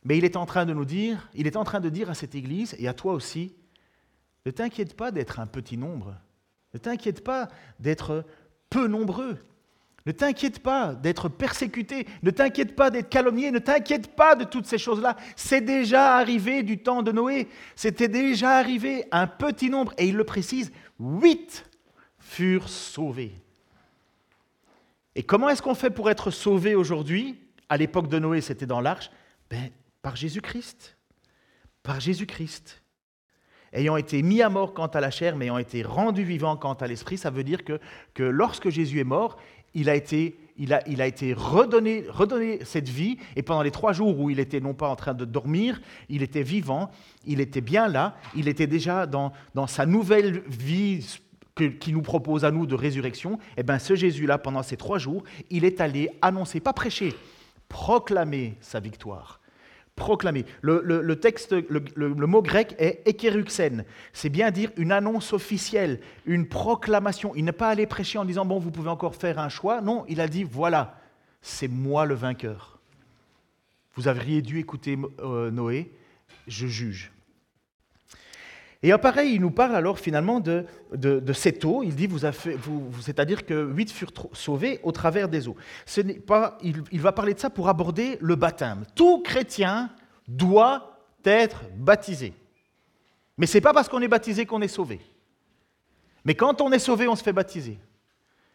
Mais il est en train de nous dire, il est en train de dire à cette église et à toi aussi, ne t'inquiète pas d'être un petit nombre. Ne t'inquiète pas d'être peu nombreux. Ne t'inquiète pas d'être persécuté. Ne t'inquiète pas d'être calomnié. Ne t'inquiète pas de toutes ces choses-là. C'est déjà arrivé du temps de Noé. C'était déjà arrivé un petit nombre. Et il le précise, huit furent sauvés. Et comment est-ce qu'on fait pour être sauvé aujourd'hui? À l'époque de Noé, c'était dans l'arche. Ben, par Jésus-Christ. Par Jésus-Christ. Ayant été mis à mort quant à la chair, mais ayant été rendu vivant quant à l'esprit, ça veut dire que, que lorsque Jésus est mort, il a été, il a, il a été redonné, redonné cette vie, et pendant les trois jours où il était non pas en train de dormir, il était vivant, il était bien là, il était déjà dans, dans sa nouvelle vie qui nous propose à nous de résurrection, eh bien ce Jésus-là, pendant ces trois jours, il est allé annoncer, pas prêcher, proclamer sa victoire proclamer. Le, texte, le, mot grec est ekeruxen. C'est bien dire une annonce officielle, une proclamation. Il n'est pas allé prêcher en disant, bon, vous pouvez encore faire un choix. Non, il a dit, voilà, c'est moi le vainqueur. Vous auriez dû écouter euh, Noé, je juge. Et pareil, il nous parle alors finalement de, de, cette eau. Il dit, vous, vous, c'est-à-dire que huit furent sauvés au travers des eaux. Ce pas, il, il, va parler de ça pour aborder le baptême. Tout chrétien doit être baptisé. Mais ce n'est pas parce qu'on est baptisé qu'on est sauvé. Mais quand on est sauvé, on se fait baptiser.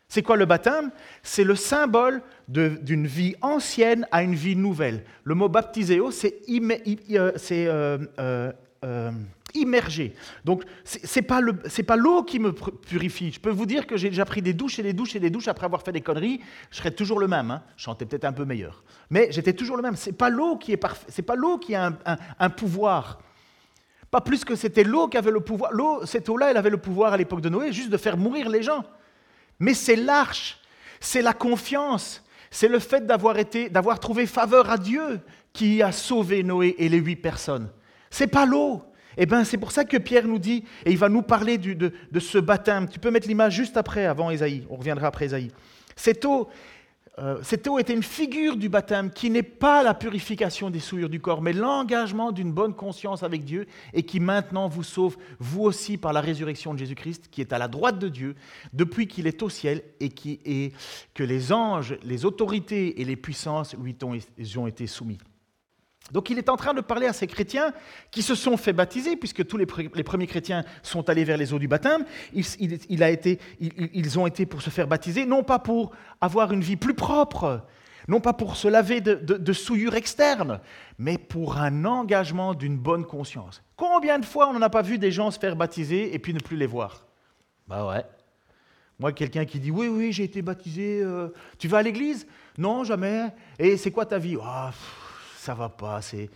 C'est quoi le baptême? C'est le symbole d'une vie ancienne à une vie nouvelle. Le mot baptiséo, c'est euh, euh, euh, immergé. Donc, ce n'est pas l'eau qui me purifie. Je peux vous dire que j'ai déjà pris des douches et des douches et des douches après avoir fait des conneries. Je serais toujours le même. Hein. Je chantais peut-être un peu meilleur. Mais j'étais toujours le même. Ce n'est pas l'eau qui est. C'est pas l'eau qui a un, pouvoir. Pas plus que c'était l'eau qui avait le pouvoir. L'eau, cette eau-là, elle avait le pouvoir à l'époque de Noé juste de faire mourir les gens. Mais c'est l'arche, c'est la confiance, c'est le fait d'avoir été, d'avoir trouvé faveur à Dieu qui a sauvé Noé et les huit personnes. C'est pas l'eau, eh bien, c'est pour ça que Pierre nous dit, et il va nous parler de, ce baptême. Tu peux mettre l'image juste après, avant Ésaïe. On reviendra après Ésaïe. Cette eau, euh, eau était une figure du baptême qui n'est pas la purification des souillures du corps, mais l'engagement d'une bonne conscience avec Dieu et qui maintenant vous sauve, vous aussi, par la résurrection de Jésus-Christ, qui est à la droite de Dieu depuis qu'il est au ciel et qui que les anges, les autorités et les puissances lui ont été soumis. Donc il est en train de parler à ces chrétiens qui se sont fait baptiser, puisque tous les, premiers chrétiens sont allés vers les eaux du baptême. Ils, ont été pour se faire baptiser, non pas pour avoir une vie plus propre, non pas pour se laver de, de souillures externes, mais pour un engagement d'une bonne conscience. Combien de fois on n'en a pas vu des gens se faire baptiser et puis ne plus les voir? Bah ouais. Moi, quelqu'un qui dit Oui, oui, j'ai été baptisé, euh, tu vas à l'église? Non, jamais. Et c'est quoi ta vie? Ah, ça va pas, c'est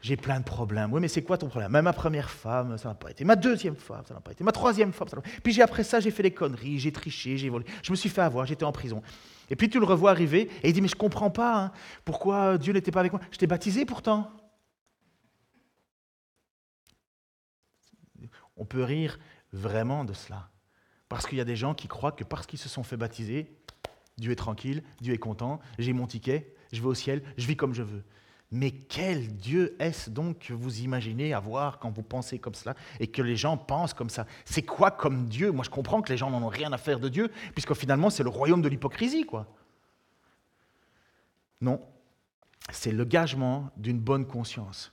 j'ai plein de problèmes. Oui, mais c'est quoi ton problème? Même ma première femme, ça n'a pas été. Ma deuxième femme, ça n'a pas été. Ma troisième femme, ça n'a pas été. Puis après ça, j'ai fait des conneries, j'ai triché, j'ai volé. Je me suis fait avoir, j'étais en prison. Et puis tu le revois arriver et il dit, mais je ne comprends pas, hein, pourquoi Dieu n'était pas avec moi? Je t'ai baptisé pourtant. On peut rire vraiment de cela. Parce qu'il y a des gens qui croient que parce qu'ils se sont fait baptiser, Dieu est tranquille, Dieu est content, j'ai mon ticket, je vais au ciel, je vis comme je veux. Mais quel Dieu est-ce donc que vous imaginez avoir quand vous pensez comme cela et que les gens pensent comme ça? C'est quoi comme Dieu? Moi, je comprends que les gens n'en ont rien à faire de Dieu, puisque finalement, c'est le royaume de l'hypocrisie, quoi. Non, c'est le gagement d'une bonne conscience.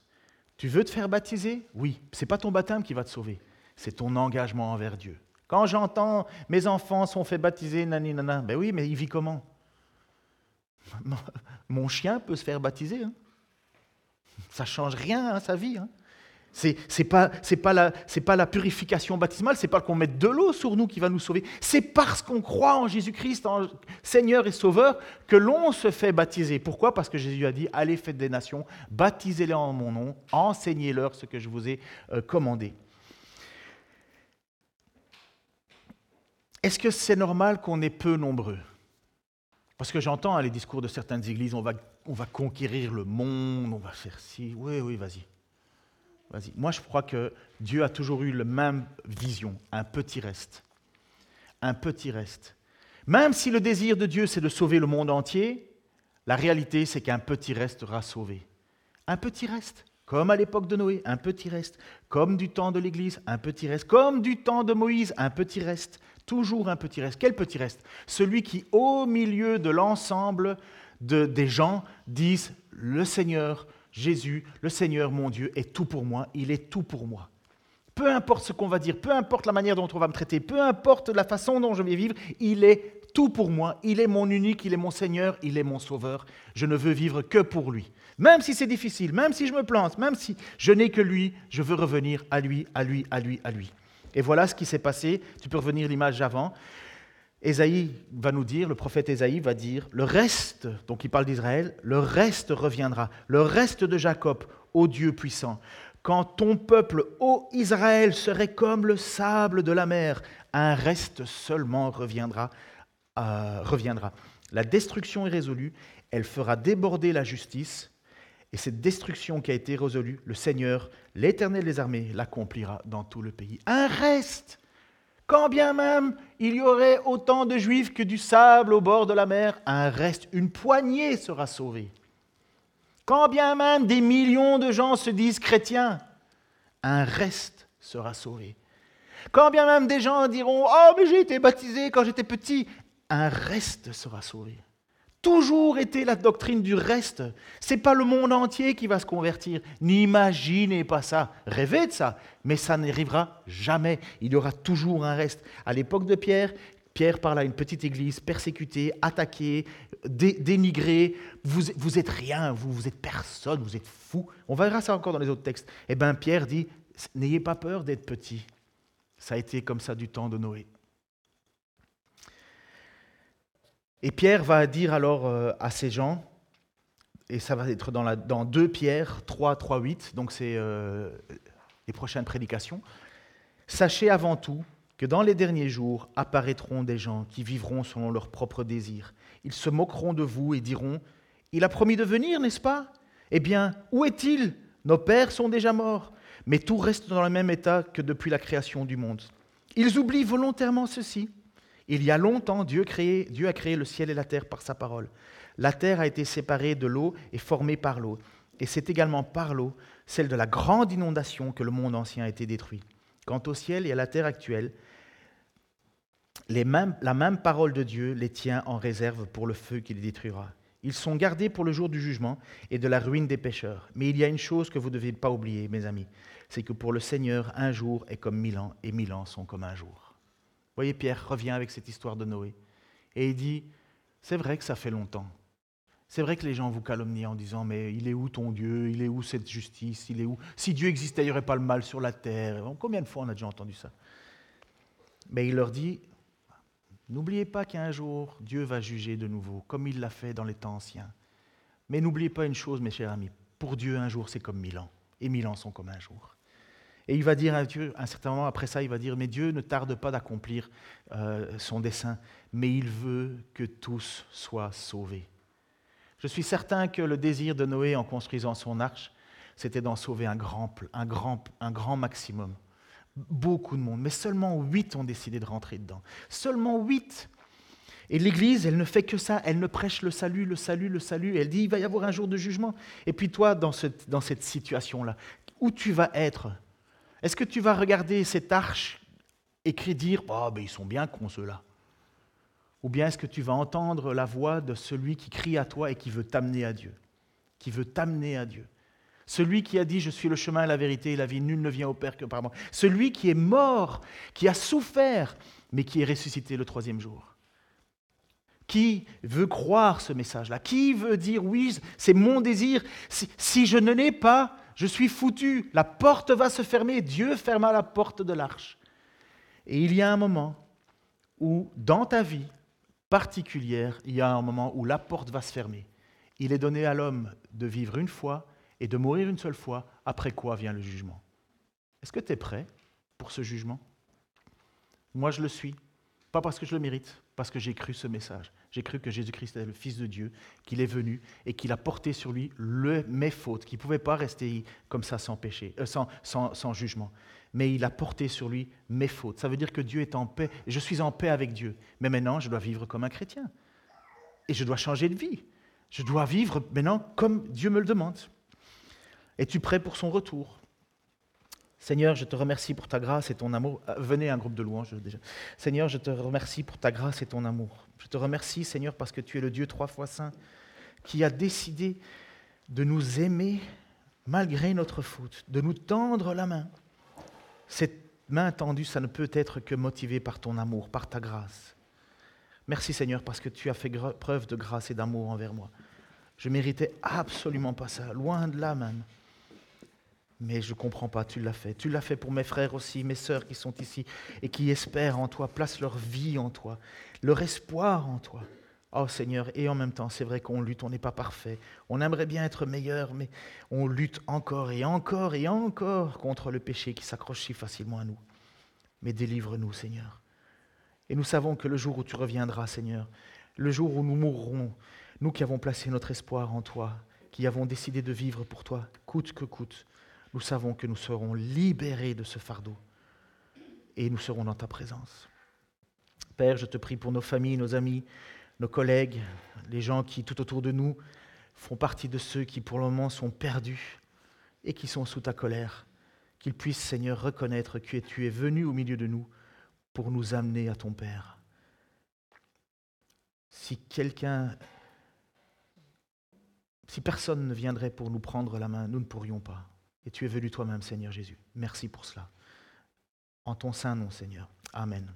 Tu veux te faire baptiser? Oui, c'est pas ton baptême qui va te sauver, c'est ton engagement envers Dieu. Quand j'entends mes enfants sont fait baptiser, nani nana, ben oui, mais il vit comment? Mon chien peut se faire baptiser. Hein ça change rien à sa vie. Hein. C'est n'est pas, la purification baptismale, c'est pas qu'on mette de l'eau sur nous qui va nous sauver. C'est parce qu'on croit en Jésus-Christ, en Seigneur et Sauveur, que l'on se fait baptiser. Pourquoi? Parce que Jésus a dit Allez, faites des nations, baptisez-les en mon nom, enseignez-leur ce que je vous ai euh, commandé. Est-ce que c'est normal qu'on est peu nombreux? Parce que j'entends hein, les discours de certaines églises, on va, on va conquérir le monde, on va faire ci. Oui, oui, vas-y. Vas-y. Moi, je crois que Dieu a toujours eu la même vision, un petit reste. Un petit reste. Même si le désir de Dieu, c'est de sauver le monde entier, la réalité, c'est qu'un petit reste sera sauvé. Un petit reste, comme à l'époque de Noé, un petit reste, comme du temps de l'Église, un petit reste, comme du temps de Moïse, un petit reste, toujours un petit reste. Quel petit reste? Celui qui, au milieu de l'ensemble des gens, disent, le Seigneur, Jésus, le Seigneur mon Dieu, est tout pour moi, il est tout pour moi. Peu importe ce qu'on va dire, peu importe la manière dont on va me traiter, peu importe la façon dont je vais vivre, il est tout pour moi, il est mon unique, il est mon Seigneur, il est mon Sauveur. Je ne veux vivre que pour lui. Même si c'est difficile, même si je me plante, même si je n'ai que lui, je veux revenir à lui, à lui, à lui, à lui. Et voilà ce qui s'est passé. Tu peux revenir l'image d'avant. Ésaïe va nous dire, le prophète Ésaïe va dire, le reste, donc il parle d'Israël, le reste reviendra, le reste de Jacob, ô Dieu puissant. Quand ton peuple, ô Israël, serait comme le sable de la mer, un reste seulement reviendra, euh, reviendra. La destruction est résolue, elle fera déborder la justice, et cette destruction qui a été résolue, le Seigneur, l'Éternel des armées, l'accomplira dans tout le pays. Un reste quand bien même il y aurait autant de juifs que du sable au bord de la mer, un reste, une poignée sera sauvée. Quand bien même des millions de gens se disent chrétiens, un reste sera sauvé. Quand bien même des gens diront Oh, mais j'ai été baptisé quand j'étais petit, un reste sera sauvé toujours été la doctrine du reste. C'est pas le monde entier qui va se convertir. N'imaginez pas ça. Rêvez de ça, mais ça n'arrivera jamais. Il y aura toujours un reste. À l'époque de Pierre, Pierre parle à une petite église persécutée, attaquée, dénigrée. Vous, vous êtes rien, vous, vous êtes personne, vous êtes fou. On verra ça encore dans les autres textes. Eh bien, Pierre dit N'ayez pas peur d'être petit. Ça a été comme ça du temps de Noé. Et Pierre va dire alors euh, à ces gens, et ça va être dans, la, dans 2 Pierre 3, 3, 8, donc c'est euh, les prochaines prédications, Sachez avant tout que dans les derniers jours apparaîtront des gens qui vivront selon leurs propres désirs. Ils se moqueront de vous et diront, Il a promis de venir, n'est-ce pas? Eh bien, où est-il? Nos pères sont déjà morts, mais tout reste dans le même état que depuis la création du monde. Ils oublient volontairement ceci il y a longtemps, Dieu, a créé le ciel et la terre par sa parole. La terre a été séparée de l'eau et formée par l'eau. Et c'est également par l'eau, celle de la grande inondation, que le monde ancien a été détruit. Quant au ciel et à la terre actuelle, la même parole de Dieu les tient en réserve pour le feu qui les détruira. Ils sont gardés pour le jour du jugement et de la ruine des pécheurs. Mais il y a une chose que vous ne devez pas oublier, mes amis, c'est que pour le Seigneur, un jour est comme mille ans, et mille ans sont comme un jour voyez, Pierre revient avec cette histoire de Noé. Et il dit, c'est vrai que ça fait longtemps. C'est vrai que les gens vous calomnient en disant, mais il est où ton Dieu? Il est où cette justice? Il est où? Si Dieu existait, il n'y aurait pas le mal sur la terre. Combien de fois on a déjà entendu ça? Mais il leur dit, n'oubliez pas qu'un jour, Dieu va juger de nouveau, comme il l'a fait dans les temps anciens. Mais n'oubliez pas une chose, mes chers amis, pour Dieu, un jour, c'est comme mille ans. Et mille ans sont comme un jour. Et il va dire à Dieu, un certain moment après ça, il va dire, mais Dieu ne tarde pas d'accomplir euh, son dessein, mais il veut que tous soient sauvés. Je suis certain que le désir de Noé en construisant son arche, c'était d'en sauver un grand, un, grand, un grand maximum. Beaucoup de monde, mais seulement huit ont décidé de rentrer dedans. Seulement huit. Et l'Église, elle ne fait que ça, elle ne prêche le salut, le salut, le salut. Elle dit, il va y avoir un jour de jugement. Et puis toi, dans, dans cette situation-là, où tu vas être est-ce que tu vas regarder cette arche et dire Oh, ben ils sont bien cons ceux-là Ou bien est-ce que tu vas entendre la voix de celui qui crie à toi et qui veut t'amener à Dieu Qui veut t'amener à Dieu? Celui qui a dit Je suis le chemin, la vérité et la vie, nul ne vient au Père que par moi. Celui qui est mort, qui a souffert, mais qui est ressuscité le troisième jour. Qui veut croire ce message-là? Qui veut dire Oui, c'est mon désir. Si, si je ne l'ai pas, je suis foutu, la porte va se fermer, Dieu ferma la porte de l'arche. Et il y a un moment où, dans ta vie particulière, il y a un moment où la porte va se fermer. Il est donné à l'homme de vivre une fois et de mourir une seule fois, après quoi vient le jugement. Est-ce que tu es prêt pour ce jugement? Moi, je le suis. Pas parce que je le mérite, parce que j'ai cru ce message. J'ai cru que Jésus-Christ est le Fils de Dieu, qu'il est venu et qu'il a porté sur lui mes fautes, qu'il ne pouvait pas rester comme ça sans péché, euh, sans, sans, jugement. Mais il a porté sur lui mes fautes. Ça veut dire que Dieu est en paix. Je suis en paix avec Dieu. Mais maintenant, je dois vivre comme un chrétien. Et je dois changer de vie. Je dois vivre maintenant comme Dieu me le demande. Es-tu prêt pour son retour? Seigneur, je te remercie pour ta grâce et ton amour. Euh, venez un groupe de louanges déjà. Seigneur, je te remercie pour ta grâce et ton amour. Je te remercie, Seigneur, parce que tu es le Dieu trois fois saint qui a décidé de nous aimer malgré notre faute, de nous tendre la main. Cette main tendue, ça ne peut être que motivé par ton amour, par ta grâce. Merci Seigneur parce que tu as fait preuve de grâce et d'amour envers moi. Je méritais absolument pas ça, loin de là même. Mais je ne comprends pas, tu l'as fait. Tu l'as fait pour mes frères aussi, mes sœurs qui sont ici et qui espèrent en toi, placent leur vie en toi, leur espoir en toi. Oh Seigneur, et en même temps, c'est vrai qu'on lutte, on n'est pas parfait. On aimerait bien être meilleur, mais on lutte encore et encore et encore contre le péché qui s'accroche si facilement à nous. Mais délivre-nous, Seigneur. Et nous savons que le jour où tu reviendras, Seigneur, le jour où nous mourrons, nous qui avons placé notre espoir en toi, qui avons décidé de vivre pour toi, coûte que coûte, nous savons que nous serons libérés de ce fardeau et nous serons dans ta présence. Père, je te prie pour nos familles, nos amis, nos collègues, les gens qui tout autour de nous font partie de ceux qui pour le moment sont perdus et qui sont sous ta colère, qu'ils puissent, Seigneur, reconnaître que tu es venu au milieu de nous pour nous amener à ton Père. Si quelqu'un, si personne ne viendrait pour nous prendre la main, nous ne pourrions pas. Et tu es venu toi-même, Seigneur Jésus. Merci pour cela. En ton saint nom, Seigneur. Amen.